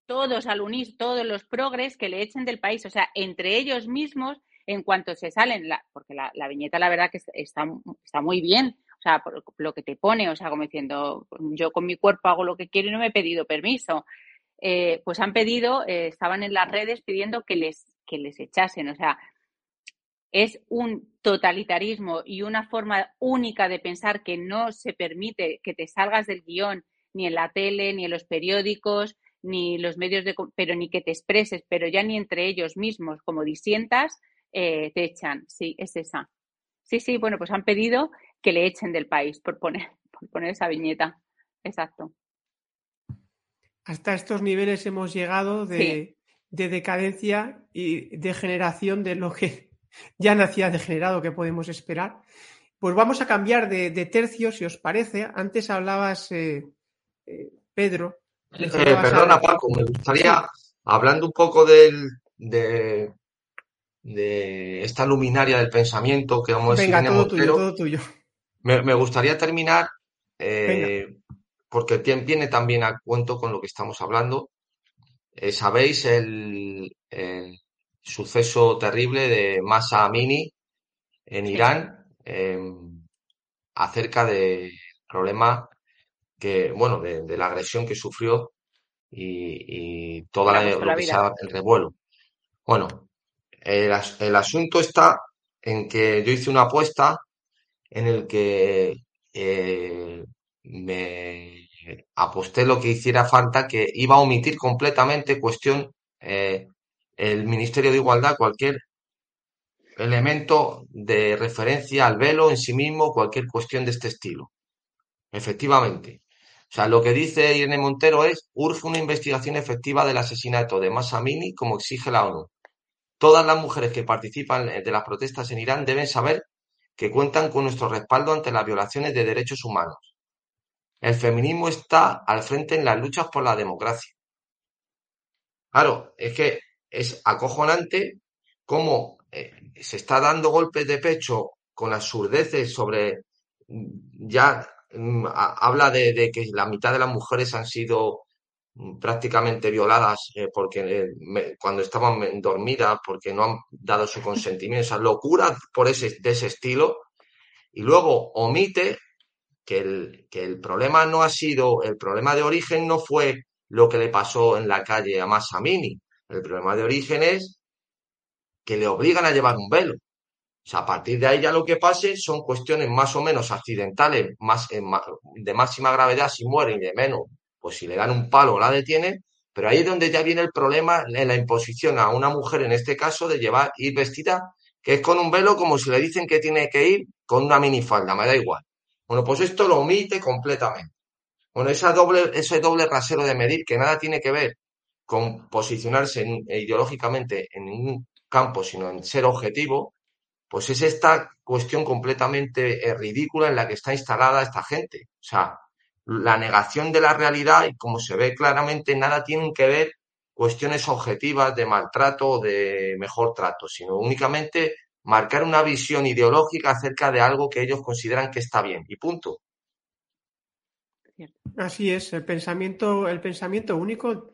[SPEAKER 3] Todos al unir, todos los progres que le echen del país. O sea, entre ellos mismos, en cuanto se salen, porque la, viñeta, la verdad que está, está muy bien. O sea, por lo que te pone, o sea, como diciendo, yo con mi cuerpo hago lo que quiero y no me he pedido permiso. eh, pues han pedido, eh, estaban en las redes pidiendo que les, que les echasen. O sea, es un totalitarismo y una forma única de pensar que no se permite que te salgas del guion ni en la tele, ni en los periódicos, ni los medios de, pero ni que te expreses, pero ya ni entre ellos mismos, como disientas, eh, te echan. Sí, es esa. Sí, sí, bueno, pues han pedido que le echen del país por poner, por poner esa viñeta. Exacto.
[SPEAKER 2] Hasta estos niveles hemos llegado de, decadencia y degeneración de lo que ya nacía degenerado que podemos esperar. Pues vamos a cambiar de, tercio, si os parece. Antes hablabas, eh, eh, Pedro.
[SPEAKER 4] Eh, perdona, Paco, me gustaría, hablando un poco del, de, esta luminaria del pensamiento que vamos
[SPEAKER 2] a todo tuyo, todo tuyo.
[SPEAKER 4] Me, gustaría terminar porque viene también a cuento con lo que estamos hablando. Eh, Sabéis el, suceso terrible de Masa Amini en Irán em, acerca del problema que, bueno, de, la agresión que sufrió y, toda la, lo que el revuelo. Bueno, el, asunto está en que yo hice una apuesta en el que eh, me aposté lo que hiciera falta, que iba a omitir completamente cuestión eh, el Ministerio de Igualdad, cualquier elemento de referencia al velo en sí mismo, cualquier cuestión de este estilo. Efectivamente. O sea, lo que dice Irene Montero es, urge una investigación efectiva del asesinato de Masamini como exige la ONU. Todas las mujeres que participan de las protestas en Irán deben saber que cuentan con nuestro respaldo ante las violaciones de derechos humanos. El feminismo está al frente en las luchas por la democracia. Claro, es que es acojonante cómo eh, se está dando golpes de pecho con las surdeces sobre, mm, ya mm, habla de, que la mitad de las mujeres han sido prácticamente violadas eh, porque eh, cuando estaban dormidas, porque no han dado su consentimiento, esa locura por ese, de ese estilo, y luego omite que el, que el problema no ha sido, el problema de origen no fue lo que le pasó en la calle a Massamini. El problema de origen es que le obligan a llevar un velo. O sea, a partir de ahí ya lo que pase son cuestiones más o menos accidentales, más, de máxima gravedad si mueren y de menos, pues si le dan un palo la detienen, pero ahí es donde ya viene el problema en la imposición a una mujer, en este caso, de llevar, ir vestida, que es con un velo como si le dicen que tiene que ir con una minifalda, me da igual. Bueno, pues esto lo omite completamente. Bueno, esa doble, ese doble rasero de medir que nada tiene que ver con posicionarse ideológicamente en ningún campo, sino en ser objetivo, pues es esta cuestión completamente eh, ridícula en la que está instalada esta gente. O sea, la negación de la realidad y como se ve claramente, nada tienen que ver cuestiones objetivas de maltrato o de mejor trato, sino únicamente marcar una visión ideológica acerca de algo que ellos consideran que está bien y punto.
[SPEAKER 2] Así es, el pensamiento, el pensamiento único,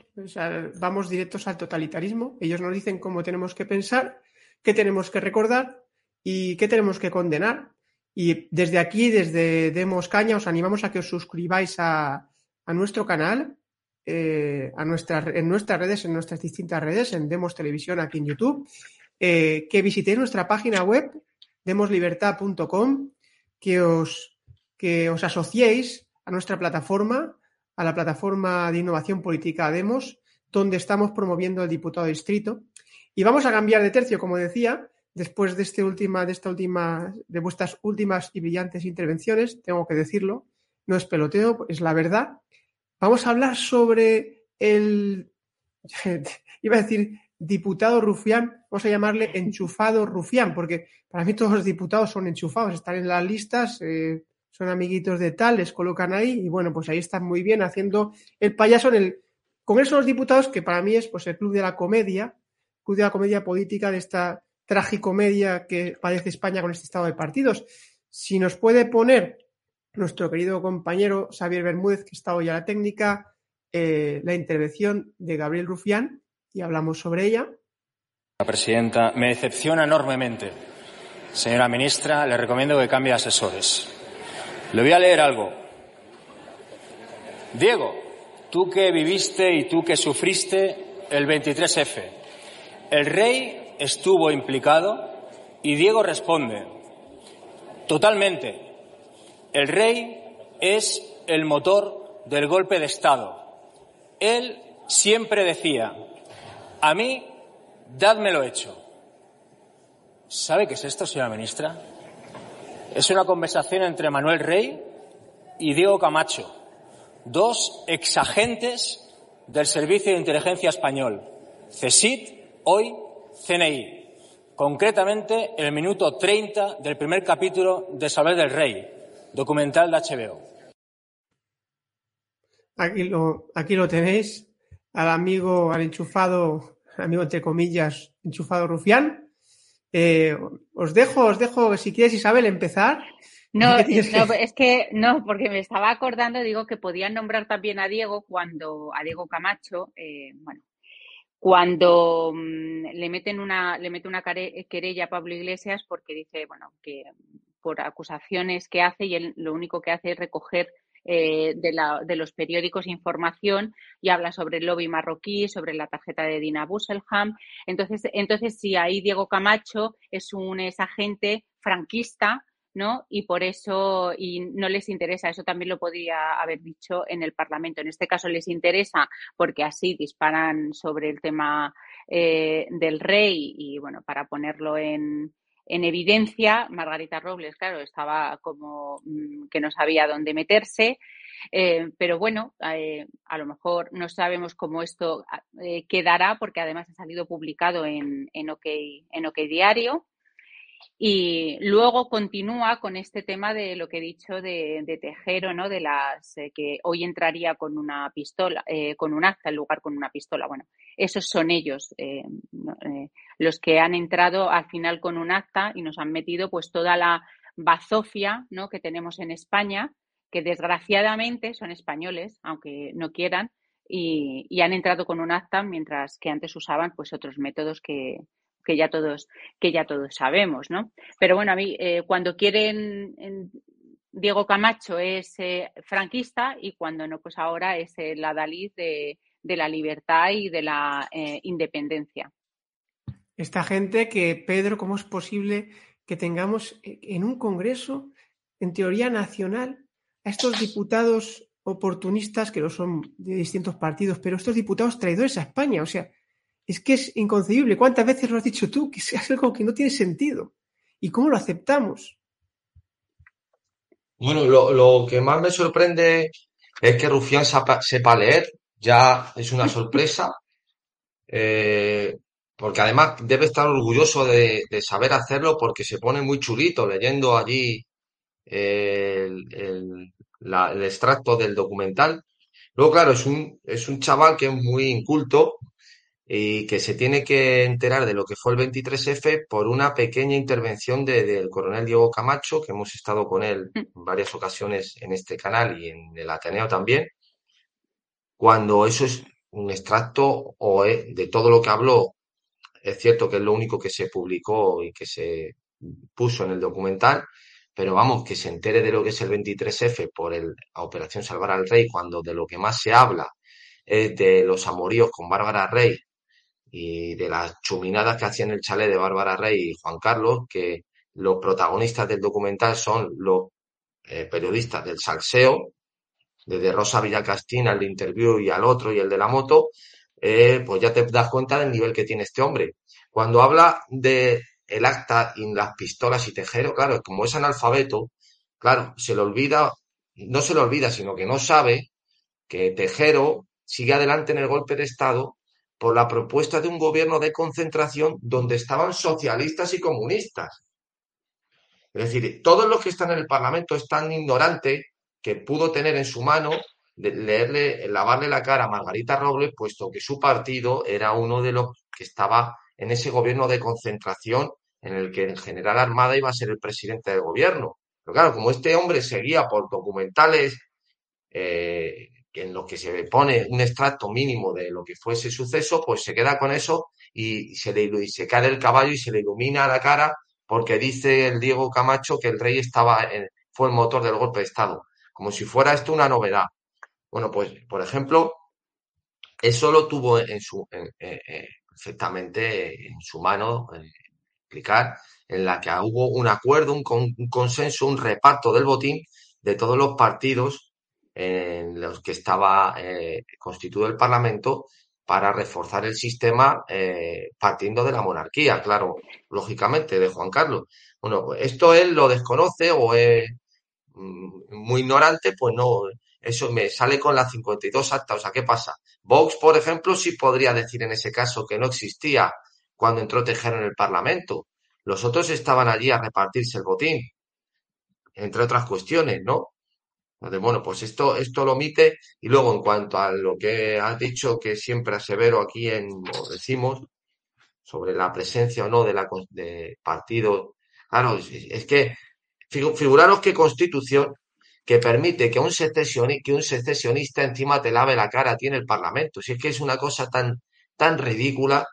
[SPEAKER 2] vamos directos al totalitarismo. Ellos nos dicen cómo tenemos que pensar, qué tenemos que recordar y qué tenemos que condenar. Y desde aquí, desde Demos Caña, os animamos a que os suscribáis a, nuestro canal, eh, a en nuestras redes, en nuestras distintas redes, en Demos Televisión aquí en YouTube eh, que visitéis nuestra página web, demoslibertad.com, que os, que os asociéis a nuestra plataforma, a la plataforma de innovación política Demos, donde estamos promoviendo el diputado distrito. Y vamos a cambiar de tercio, como decía, después de, este última, de esta última, de vuestras últimas y brillantes intervenciones, tengo que decirlo, no es peloteo, es la verdad. Vamos a hablar sobre el, iba a decir diputado rufián, vamos a llamarle enchufado rufián, porque para mí todos los diputados son enchufados, están en las listas, eh, son amiguitos de tal, les colocan ahí y bueno, pues ahí están muy bien haciendo el payaso en el Congreso de los Diputados, que para mí es pues el club de la comedia, club de la comedia política de esta tragicomedia que padece España con este estado de partidos. Si nos puede poner nuestro querido compañero Xavier Bermúdez, que está hoy a la técnica, eh, la intervención de Gabriel Rufián, y hablamos sobre ella.
[SPEAKER 5] La presidenta, me decepciona enormemente. Señora ministra, le recomiendo que cambie asesores. Le voy a leer algo. Diego, tú que viviste y tú que sufriste el 23F. El rey estuvo implicado y Diego responde, totalmente. El rey es el motor del golpe de Estado. Él siempre decía, a mí, dádmelo hecho. ¿Sabe qué es esto, señora ministra? Es una conversación entre Manuel Rey y Diego Camacho, dos exagentes del Servicio de Inteligencia Español, CSIT, hoy CNI. Concretamente, en el minuto 30 del primer capítulo de Saber del Rey, documental de HBO.
[SPEAKER 2] Aquí lo, aquí lo tenéis, al amigo, al enchufado, amigo entre comillas, enchufado rufián. Eh, os dejo, os dejo, si quieres, Isabel, empezar.
[SPEAKER 3] No, no, es que no, porque me estaba acordando, digo que podían nombrar también a Diego cuando, a Diego Camacho, eh, bueno, cuando mm, le meten una, le mete una querella a Pablo Iglesias porque dice, bueno, que por acusaciones que hace y él lo único que hace es recoger eh, de, la, de, los periódicos información y habla sobre el lobby marroquí, sobre la tarjeta de Dina Busselham. Entonces, entonces sí, ahí Diego Camacho es un es agente franquista ¿no? Y por eso, y no les interesa, eso también lo podría haber dicho en el Parlamento. En este caso les interesa porque así disparan sobre el tema eh, del rey y, bueno, para ponerlo en, en evidencia, Margarita Robles, claro, estaba como mm, que no sabía dónde meterse. Eh, pero bueno, eh, a lo mejor no sabemos cómo esto quedará porque además ha salido publicado en, en, OK, en OK Diario. Y luego continúa con este tema de lo que he dicho de, Tejero, ¿no? De las eh, que hoy entraría con una pistola, eh, con un acta en lugar con una pistola. Bueno, esos son ellos eh, los que han entrado al final con un acta y nos han metido pues toda la bazofia, ¿no? Que tenemos en España, que desgraciadamente son españoles, aunque no quieran, y, y han entrado con un acta mientras que antes usaban pues otros métodos que, que ya todos, que ya todos sabemos, ¿no? Pero bueno, a mí, eh, cuando quieren, Diego Camacho es eh, franquista y cuando no, pues ahora es el adalid de, de, la libertad y de la eh, independencia.
[SPEAKER 2] Esta gente que, Pedro, ¿cómo es posible que tengamos en un Congreso, en teoría nacional, a estos diputados oportunistas que no son de distintos partidos, pero estos diputados traidores a España? O sea, es que es inconcebible. ¿Cuántas veces lo has dicho tú? Que es algo que no tiene sentido. ¿Y cómo lo aceptamos?
[SPEAKER 4] Bueno, lo, que más me sorprende es que Rufián sepa, leer. Ya es una sorpresa. Eh, porque además debe estar orgulloso de, saber hacerlo porque se pone muy chulito leyendo allí el, el, extracto del documental. Luego, claro, es un, es un chaval que es muy inculto y que se tiene que enterar de lo que fue el 23F por una pequeña intervención del coronel Diego Camacho, que hemos estado con él mm. en varias ocasiones en este canal y en el Ateneo también, cuando eso es un extracto o de todo lo que habló, es cierto que es lo único que se publicó y que se puso en el documental, pero vamos, que se entere de lo que es el 23F por el, la Operación Salvar al Rey, cuando de lo que más se habla es de los amoríos con Bárbara Rey y de las chuminadas que hacían el chalet de Bárbara Rey y Juan Carlos, que los protagonistas del documental son los eh, periodistas del salseo, desde Rosa Villacastina, el interview y al otro y el de la moto, eh, pues ya te das cuenta del nivel que tiene este hombre. Cuando habla de el acta y las pistolas y Tejero, claro, como es analfabeto, claro, se le olvida, no se le olvida, sino que no sabe que Tejero sigue adelante en el golpe de Estado por la propuesta de un gobierno de concentración donde estaban socialistas y comunistas. Es decir, todos los que están en el Parlamento es tan ignorante que pudo tener en su mano leerle, lavarle la cara a Margarita Robles, puesto que su partido era uno de los que estaba en ese gobierno de concentración en el que el general Armada iba a ser el presidente del gobierno. Pero claro, como este hombre seguía por documentales eh, en los que se pone un extracto mínimo de lo que fue ese suceso, pues se queda con eso y se, le, se cae el caballo y se le ilumina la cara porque dice el Diego Camacho que el rey estaba fue el motor del golpe de Estado, como si fuera esto una novedad. Bueno, pues, por ejemplo, eso lo tuvo en su, perfectamente en su mano explicar, en la que hubo un acuerdo, un, consenso, un reparto del botín de todos los partidos en los que estaba eh, constituido el Parlamento para reforzar el sistema eh, partiendo de la monarquía, claro, lógicamente, de Juan Carlos. Bueno, pues esto él lo desconoce o es mm, muy ignorante, pues no, eso me sale con las 52 actas. O sea, ¿qué pasa? Vox, por ejemplo, sí podría decir en ese caso que no existía cuando entró Tejero en el Parlamento. Los otros estaban allí a repartirse el botín, entre otras cuestiones, ¿no? Entonces, bueno, pues esto, esto lo omite. Y luego, en cuanto a lo que has dicho, que siempre asevero aquí en, o decimos, sobre la presencia o no de la de partido. Claro, es, que figuraros qué constitución que permite que un, secesionista, un secesionista encima te lave la cara tiene el Parlamento. Si es que es una cosa tan, tan ridícula,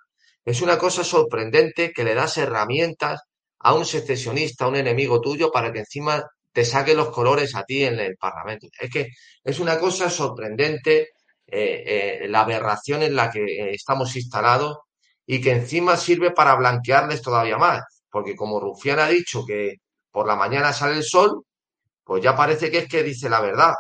[SPEAKER 4] es una cosa sorprendente que le das herramientas a un secesionista, a un enemigo tuyo, para que encima te saque los colores a ti en el Parlamento. Es que es una cosa sorprendente eh, eh, la aberración en la que eh, estamos instalados y que encima sirve para blanquearles todavía más, porque como Rufián ha dicho que por la mañana sale el sol, pues ya parece que es que dice la verdad.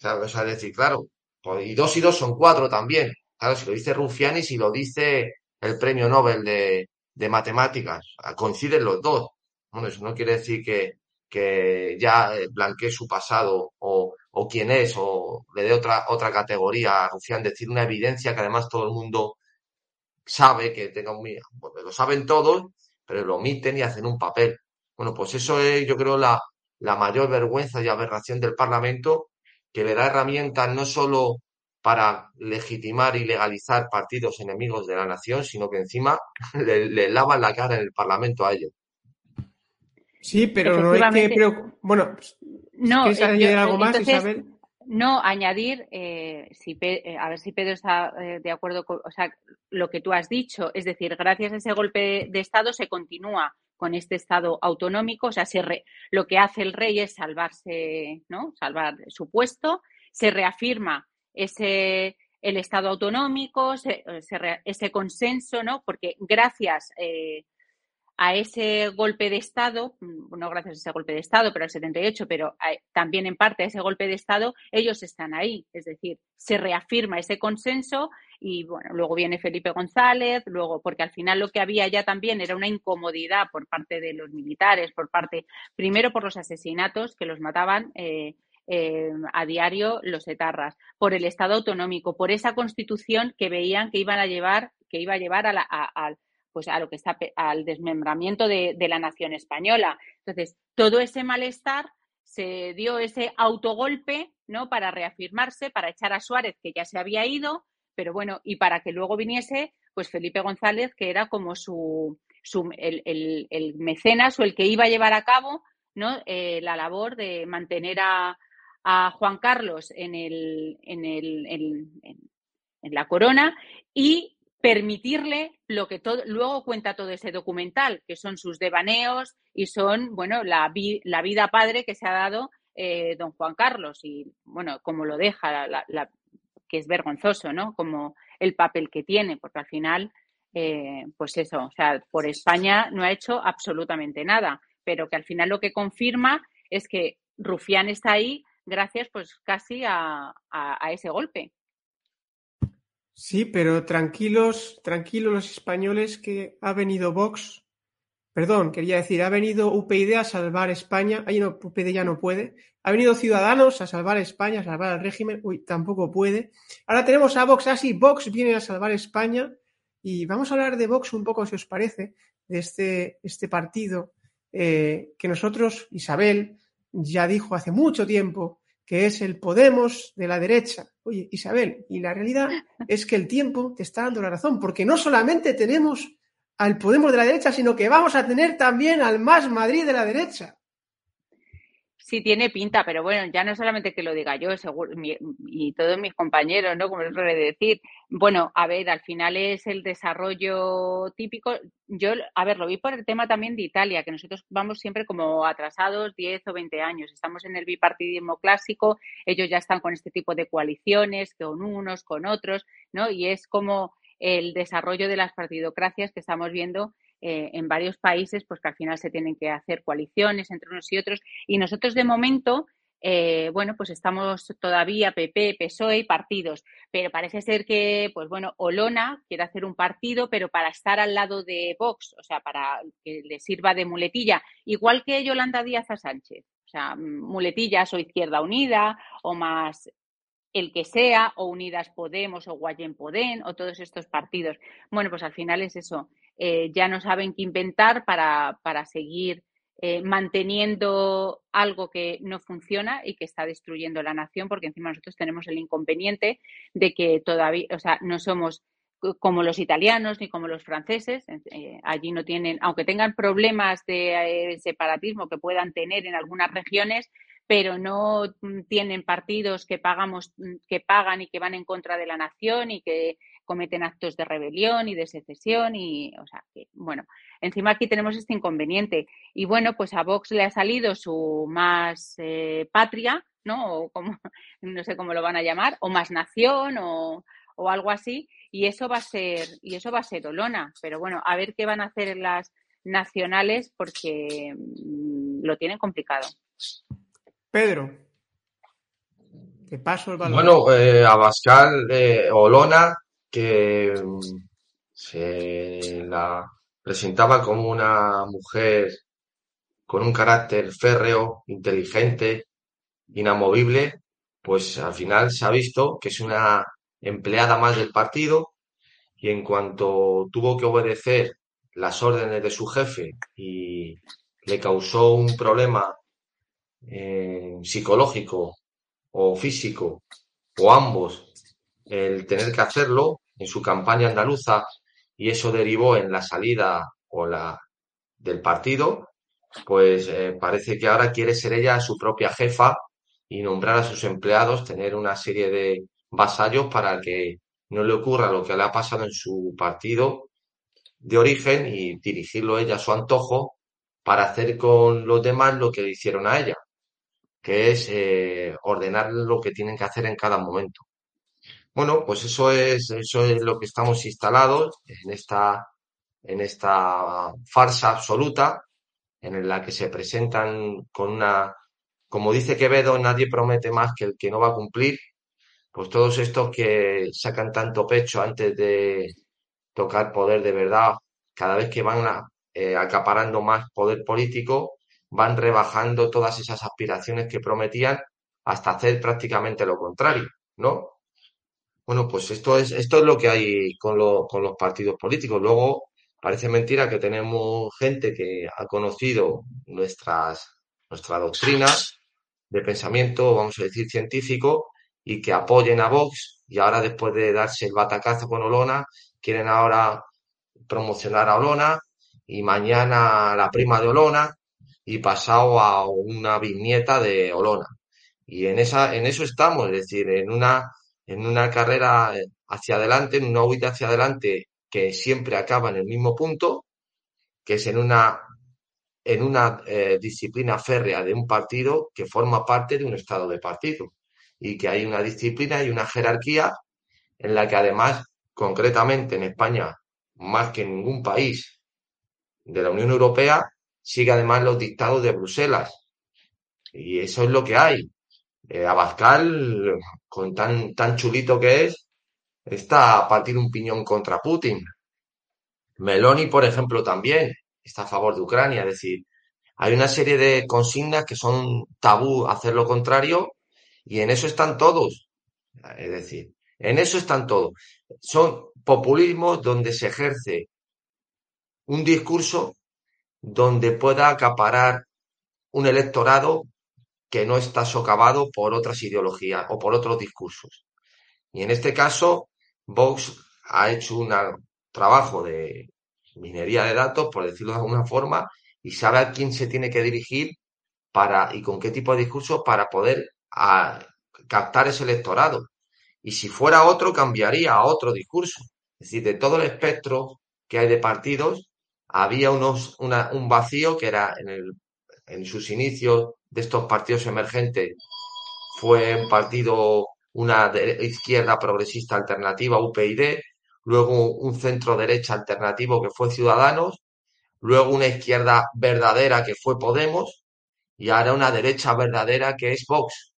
[SPEAKER 4] O sea, es decir, claro, pues, y dos y dos son cuatro también. Claro, si lo dice Rufián y si lo dice el premio Nobel de, de matemáticas, coinciden los dos. Bueno, eso no quiere decir que, que ya eh, blanquee su pasado o, o quién es o le dé otra, otra categoría a Rufián, decir una evidencia que además todo el mundo sabe que tenga un... Porque lo saben todos, pero lo omiten y hacen un papel. Bueno, pues eso es, yo creo, la, la mayor vergüenza y aberración del Parlamento, que le da herramientas no solo para legitimar y legalizar partidos enemigos de la nación, sino que encima le, le lavan la cara en el Parlamento a ellos.
[SPEAKER 2] Sí, pero no es que. Pero, bueno,
[SPEAKER 3] no, añadir algo más, Isabel? No, añadir, eh, si, eh, a ver si Pedro está eh, de acuerdo con o sea, lo que tú has dicho. Es decir, gracias a ese golpe de, Estado se continúa con este Estado autonómico. O sea, se lo que hace el rey es salvarse, ¿no? Salvar su puesto. Se reafirma ese el Estado autonómico, ese consenso, ¿no? Porque gracias a ese golpe de Estado, mm, no gracias a ese golpe de Estado, pero al 78, pero también en parte a ese golpe de Estado, ellos están ahí. Es decir, se reafirma ese consenso y bueno, luego viene Felipe González, luego, porque al final lo que había ya también era una incomodidad por parte de los militares, por parte, primero por los asesinatos que los mataban. Eh, eh, a diario los etarras, por el Estado autonómico, por esa constitución que veían que iban a llevar, que iba a llevar a, la, a, pues a lo que está al desmembramiento de, la nación española. Entonces, todo ese malestar se dio ese autogolpe, ¿no? Para reafirmarse, para echar a Suárez, que ya se había ido, pero bueno, y para que luego viniese, pues Felipe González, que era como su, el, mecenas o el que iba a llevar a cabo, ¿no? Eh, la labor de mantener a, Juan Carlos en, el, en, el, en la corona y permitirle lo que todo, luego cuenta todo ese documental, que son sus devaneos y son, bueno, la, la vida padre que se ha dado eh, don Juan Carlos y, bueno, como lo deja, la, que es vergonzoso, ¿no? Como el papel que tiene, porque al final, eh, pues eso, o sea, por España no ha hecho absolutamente nada, pero que al final lo que confirma es que Rufián está ahí gracias, pues, casi a ese golpe.
[SPEAKER 2] Sí, pero tranquilos, tranquilos los españoles que ha venido Vox, perdón, quería decir, ha venido UPyD a salvar España, ahí no, UPyD ya no puede, ha venido Ciudadanos a salvar España, a salvar al régimen, uy, tampoco puede. Ahora tenemos a Vox, así, ah, Vox viene a salvar España. Y vamos a hablar de Vox un poco, si os parece, de este, este partido eh, que nosotros, Isabel, ya dijo hace mucho tiempo que es el Podemos de la derecha. Oye, Isabel, y la realidad es que el tiempo te está dando la razón, porque no solamente tenemos al Podemos de la derecha, sino que vamos a tener también al Más Madrid de la derecha.
[SPEAKER 3] Sí tiene pinta, pero bueno, ya no solamente que lo diga yo, seguro, y todos mis compañeros, ¿no? Como suele decir. Bueno, a ver, al final es el desarrollo típico. Yo, a ver, lo vi por el tema también de Italia, que nosotros vamos siempre como atrasados 10 o 20 años. Estamos en el bipartidismo clásico, ellos ya están con este tipo de coaliciones, con unos, con otros, ¿no? Y es como el desarrollo de las partidocracias que estamos viendo eh, en varios países, pues que al final se tienen que hacer coaliciones entre unos y otros. Y nosotros de momento, eh, bueno, pues estamos todavía PP, PSOE y partidos, pero parece ser que, pues bueno, Olona quiere hacer un partido, pero para estar al lado de Vox, o sea, para que le sirva de muletilla, igual que Yolanda Díaz a Sánchez. O sea, muletillas o Izquierda Unida o más el que sea, o Unidas Podemos, o Guayén Podén, o todos estos partidos. Bueno, pues al final es eso. Eh, ya no saben qué inventar para, para seguir eh, manteniendo algo que no funciona y que está destruyendo la nación, porque encima nosotros tenemos el inconveniente de que todavía, o sea, no somos como los italianos ni como los franceses. Eh, allí no tienen, aunque tengan problemas de separatismo que puedan tener en algunas regiones, pero no mm, tienen partidos que pagamos, mm, que pagan y que van en contra de la nación y que cometen actos de rebelión y de secesión y, o sea, que, bueno, encima aquí tenemos este inconveniente y bueno, pues a Vox le ha salido su más eh, patria, ¿no? O como, no sé cómo lo van a llamar, o más nación o, o algo así y eso va a ser y eso va a ser Olona, pero bueno, a ver qué van a hacer las nacionales porque mm, lo tienen complicado.
[SPEAKER 2] Pedro, te paso el balón.
[SPEAKER 4] Bueno, eh, Abascal, eh, Olona, que se la presentaba como una mujer con un carácter férreo, inteligente, inamovible, pues al final se ha visto que es una empleada más del partido y en cuanto tuvo que obedecer las órdenes de su jefe y le causó un problema eh, psicológico o físico o ambos el tener que hacerlo en su campaña andaluza y eso derivó en la salida o la del partido, pues eh, parece que ahora quiere ser ella su propia jefa y nombrar a sus empleados, tener una serie de vasallos para que no le ocurra lo que le ha pasado en su partido de origen y dirigirlo ella a su antojo para hacer con los demás lo que le hicieron a ella que es eh, ordenar lo que tienen que hacer en cada momento. Bueno, pues eso es, eso es lo que estamos instalados en esta, en esta farsa absoluta, en la que se presentan con una, como dice Quevedo, nadie promete más que el que no va a cumplir. Pues todos estos que sacan tanto pecho antes de tocar poder de verdad, cada vez que van eh, acaparando más poder político, van rebajando todas esas aspiraciones que prometían hasta hacer prácticamente lo contrario, ¿no? Bueno, pues esto es, esto es lo que hay con, con los partidos políticos. Luego, parece mentira que tenemos gente que ha conocido nuestras, nuestra doctrina de pensamiento, vamos a decir, científico, y que apoyen a Vox, y ahora después de darse el batacazo con Olona, quieren ahora promocionar a Olona, y mañana la prima de Olona, y pasado a una viñeta de Olona. Y en esa, en eso estamos, es decir, en una, en una carrera hacia adelante, en una huida hacia adelante que siempre acaba en el mismo punto, que es en una, en una eh, disciplina férrea de un partido que forma parte de un estado de partido. Y que hay una disciplina y una jerarquía en la que además, concretamente en España, más que en ningún país de la Unión Europea, sigue además los dictados de Bruselas. Y eso es lo que hay. Eh, Abascal, con tan, tan chulito que es, está a partir un piñón contra Putin. Meloni, por ejemplo, también está a favor de Ucrania. Es decir, hay una serie de consignas que son tabú hacer lo contrario y en eso están todos. Es decir, en eso están todos. Son populismos donde se ejerce un discurso donde pueda acaparar un electorado que no está socavado por otras ideologías o por otros discursos. Y en este caso, Vox ha hecho un trabajo de minería de datos, por decirlo de alguna forma, y sabe a quién se tiene que dirigir para, y con qué tipo de discurso para poder captar ese electorado. Y si fuera otro, cambiaría a otro discurso. Es decir, de todo el espectro que hay de partidos, había unos, una, un vacío que era en, el, en sus inicios de estos partidos emergentes. Fue un partido, una izquierda progresista alternativa, UPyD, luego un centro derecha alternativo que fue Ciudadanos, luego una izquierda verdadera que fue Podemos y ahora una derecha verdadera que es Vox.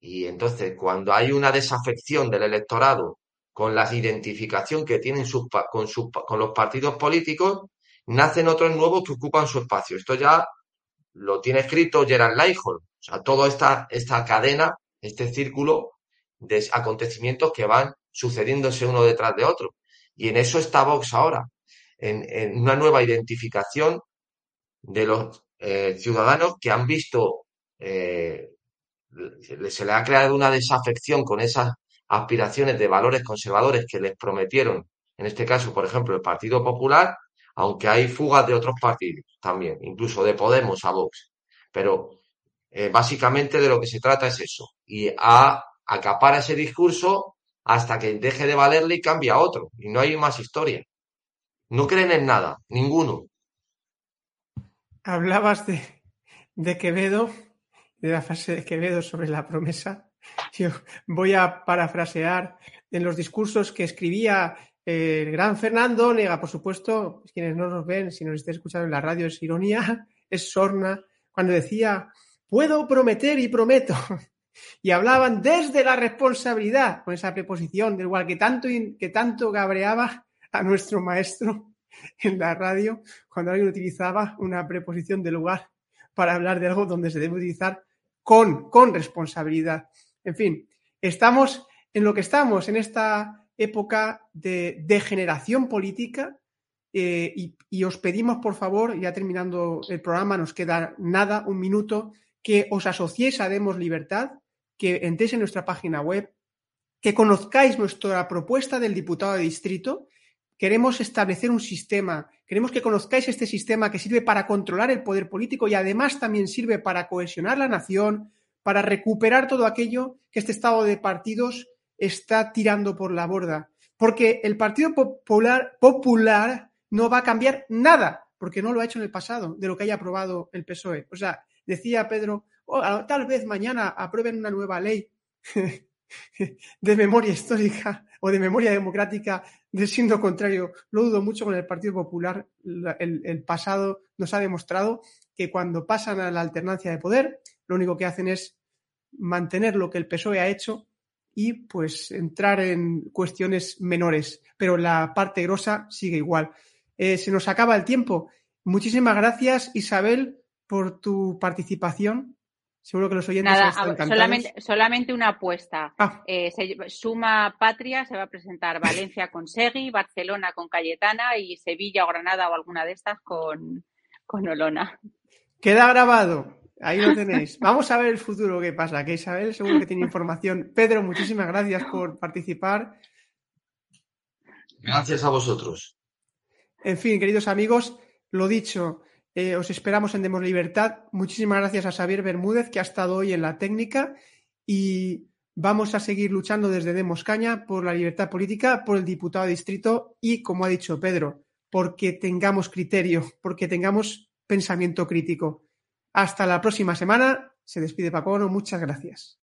[SPEAKER 4] Y entonces, cuando hay una desafección del electorado con la identificación que tienen con, con los partidos políticos, nacen otros nuevos que ocupan su espacio. Esto ya lo tiene escrito Gerard Leichhold. O sea, toda esta, esta cadena, este círculo de acontecimientos que van sucediéndose uno detrás de otro. Y en eso está Vox ahora, en, una nueva identificación de los eh, ciudadanos que han visto, eh, se le ha creado una desafección con esas aspiraciones de valores conservadores que les prometieron, en este caso, por ejemplo, el Partido Popular, aunque hay fugas de otros partidos también, incluso de Podemos a Vox. Pero eh, básicamente de lo que se trata es eso. Y a acapar ese discurso hasta que deje de valerle y cambie a otro. Y no hay más historia. No creen en nada, ninguno.
[SPEAKER 2] Hablabas de, de Quevedo, de la frase de Quevedo sobre la promesa. Yo voy a parafrasear en los discursos que escribía el gran Fernando Nega, por supuesto, quienes no nos ven, si nos estáis escuchando en la radio es ironía, es sorna, cuando decía, puedo prometer y prometo. Y hablaban desde la responsabilidad, con esa preposición, del cual que tanto, que tanto cabreaba a nuestro maestro en la radio cuando alguien utilizaba una preposición de lugar para hablar de algo donde se debe utilizar con, con responsabilidad. En fin, estamos en lo que estamos, en esta época de degeneración política eh, y, os pedimos, por favor, ya terminando el programa, nos queda nada, un minuto, que os asociéis a Demos Libertad, que entréis en nuestra página web, que conozcáis nuestra propuesta del diputado de distrito. Queremos establecer un sistema, queremos que conozcáis este sistema que sirve para controlar el poder político y además también sirve para cohesionar la nación, para recuperar todo aquello que este estado de partidos está tirando por la borda. Porque el Partido Popular, no va a cambiar nada, porque no lo ha hecho en el pasado, de lo que haya aprobado el PSOE. O sea, decía Pedro, oh, tal vez mañana aprueben una nueva ley de memoria histórica o de memoria democrática, de siendo contrario. Lo dudo mucho con el Partido Popular. el, pasado nos ha demostrado que cuando pasan a la alternancia de poder, lo único que hacen es mantener lo que el PSOE ha hecho y pues entrar en cuestiones menores, pero la parte grosa sigue igual. Eh, se nos acaba el tiempo. Muchísimas gracias, Isabel, por tu participación. Seguro que los oyentes
[SPEAKER 3] Nada, solamente, solamente una apuesta. Ah. Eh, suma Patria, se va a presentar Valencia con Segui, Barcelona con Cayetana y Sevilla o Granada o alguna de estas con, con Olona.
[SPEAKER 2] Queda grabado. Ahí lo tenéis. Vamos a ver el futuro qué pasa, que Isabel seguro que tiene información. Pedro, muchísimas gracias por participar.
[SPEAKER 4] Gracias a vosotros.
[SPEAKER 2] En fin, queridos amigos, lo dicho, eh, os esperamos en Demos Libertad. Muchísimas gracias a Xavier Bermúdez, que ha estado hoy en la técnica, y vamos a seguir luchando desde Demos Caña por la libertad política, por el diputado de distrito y, como ha dicho Pedro, porque tengamos criterio, porque tengamos pensamiento crítico. Hasta la próxima semana. Se despide Paco Muchas gracias.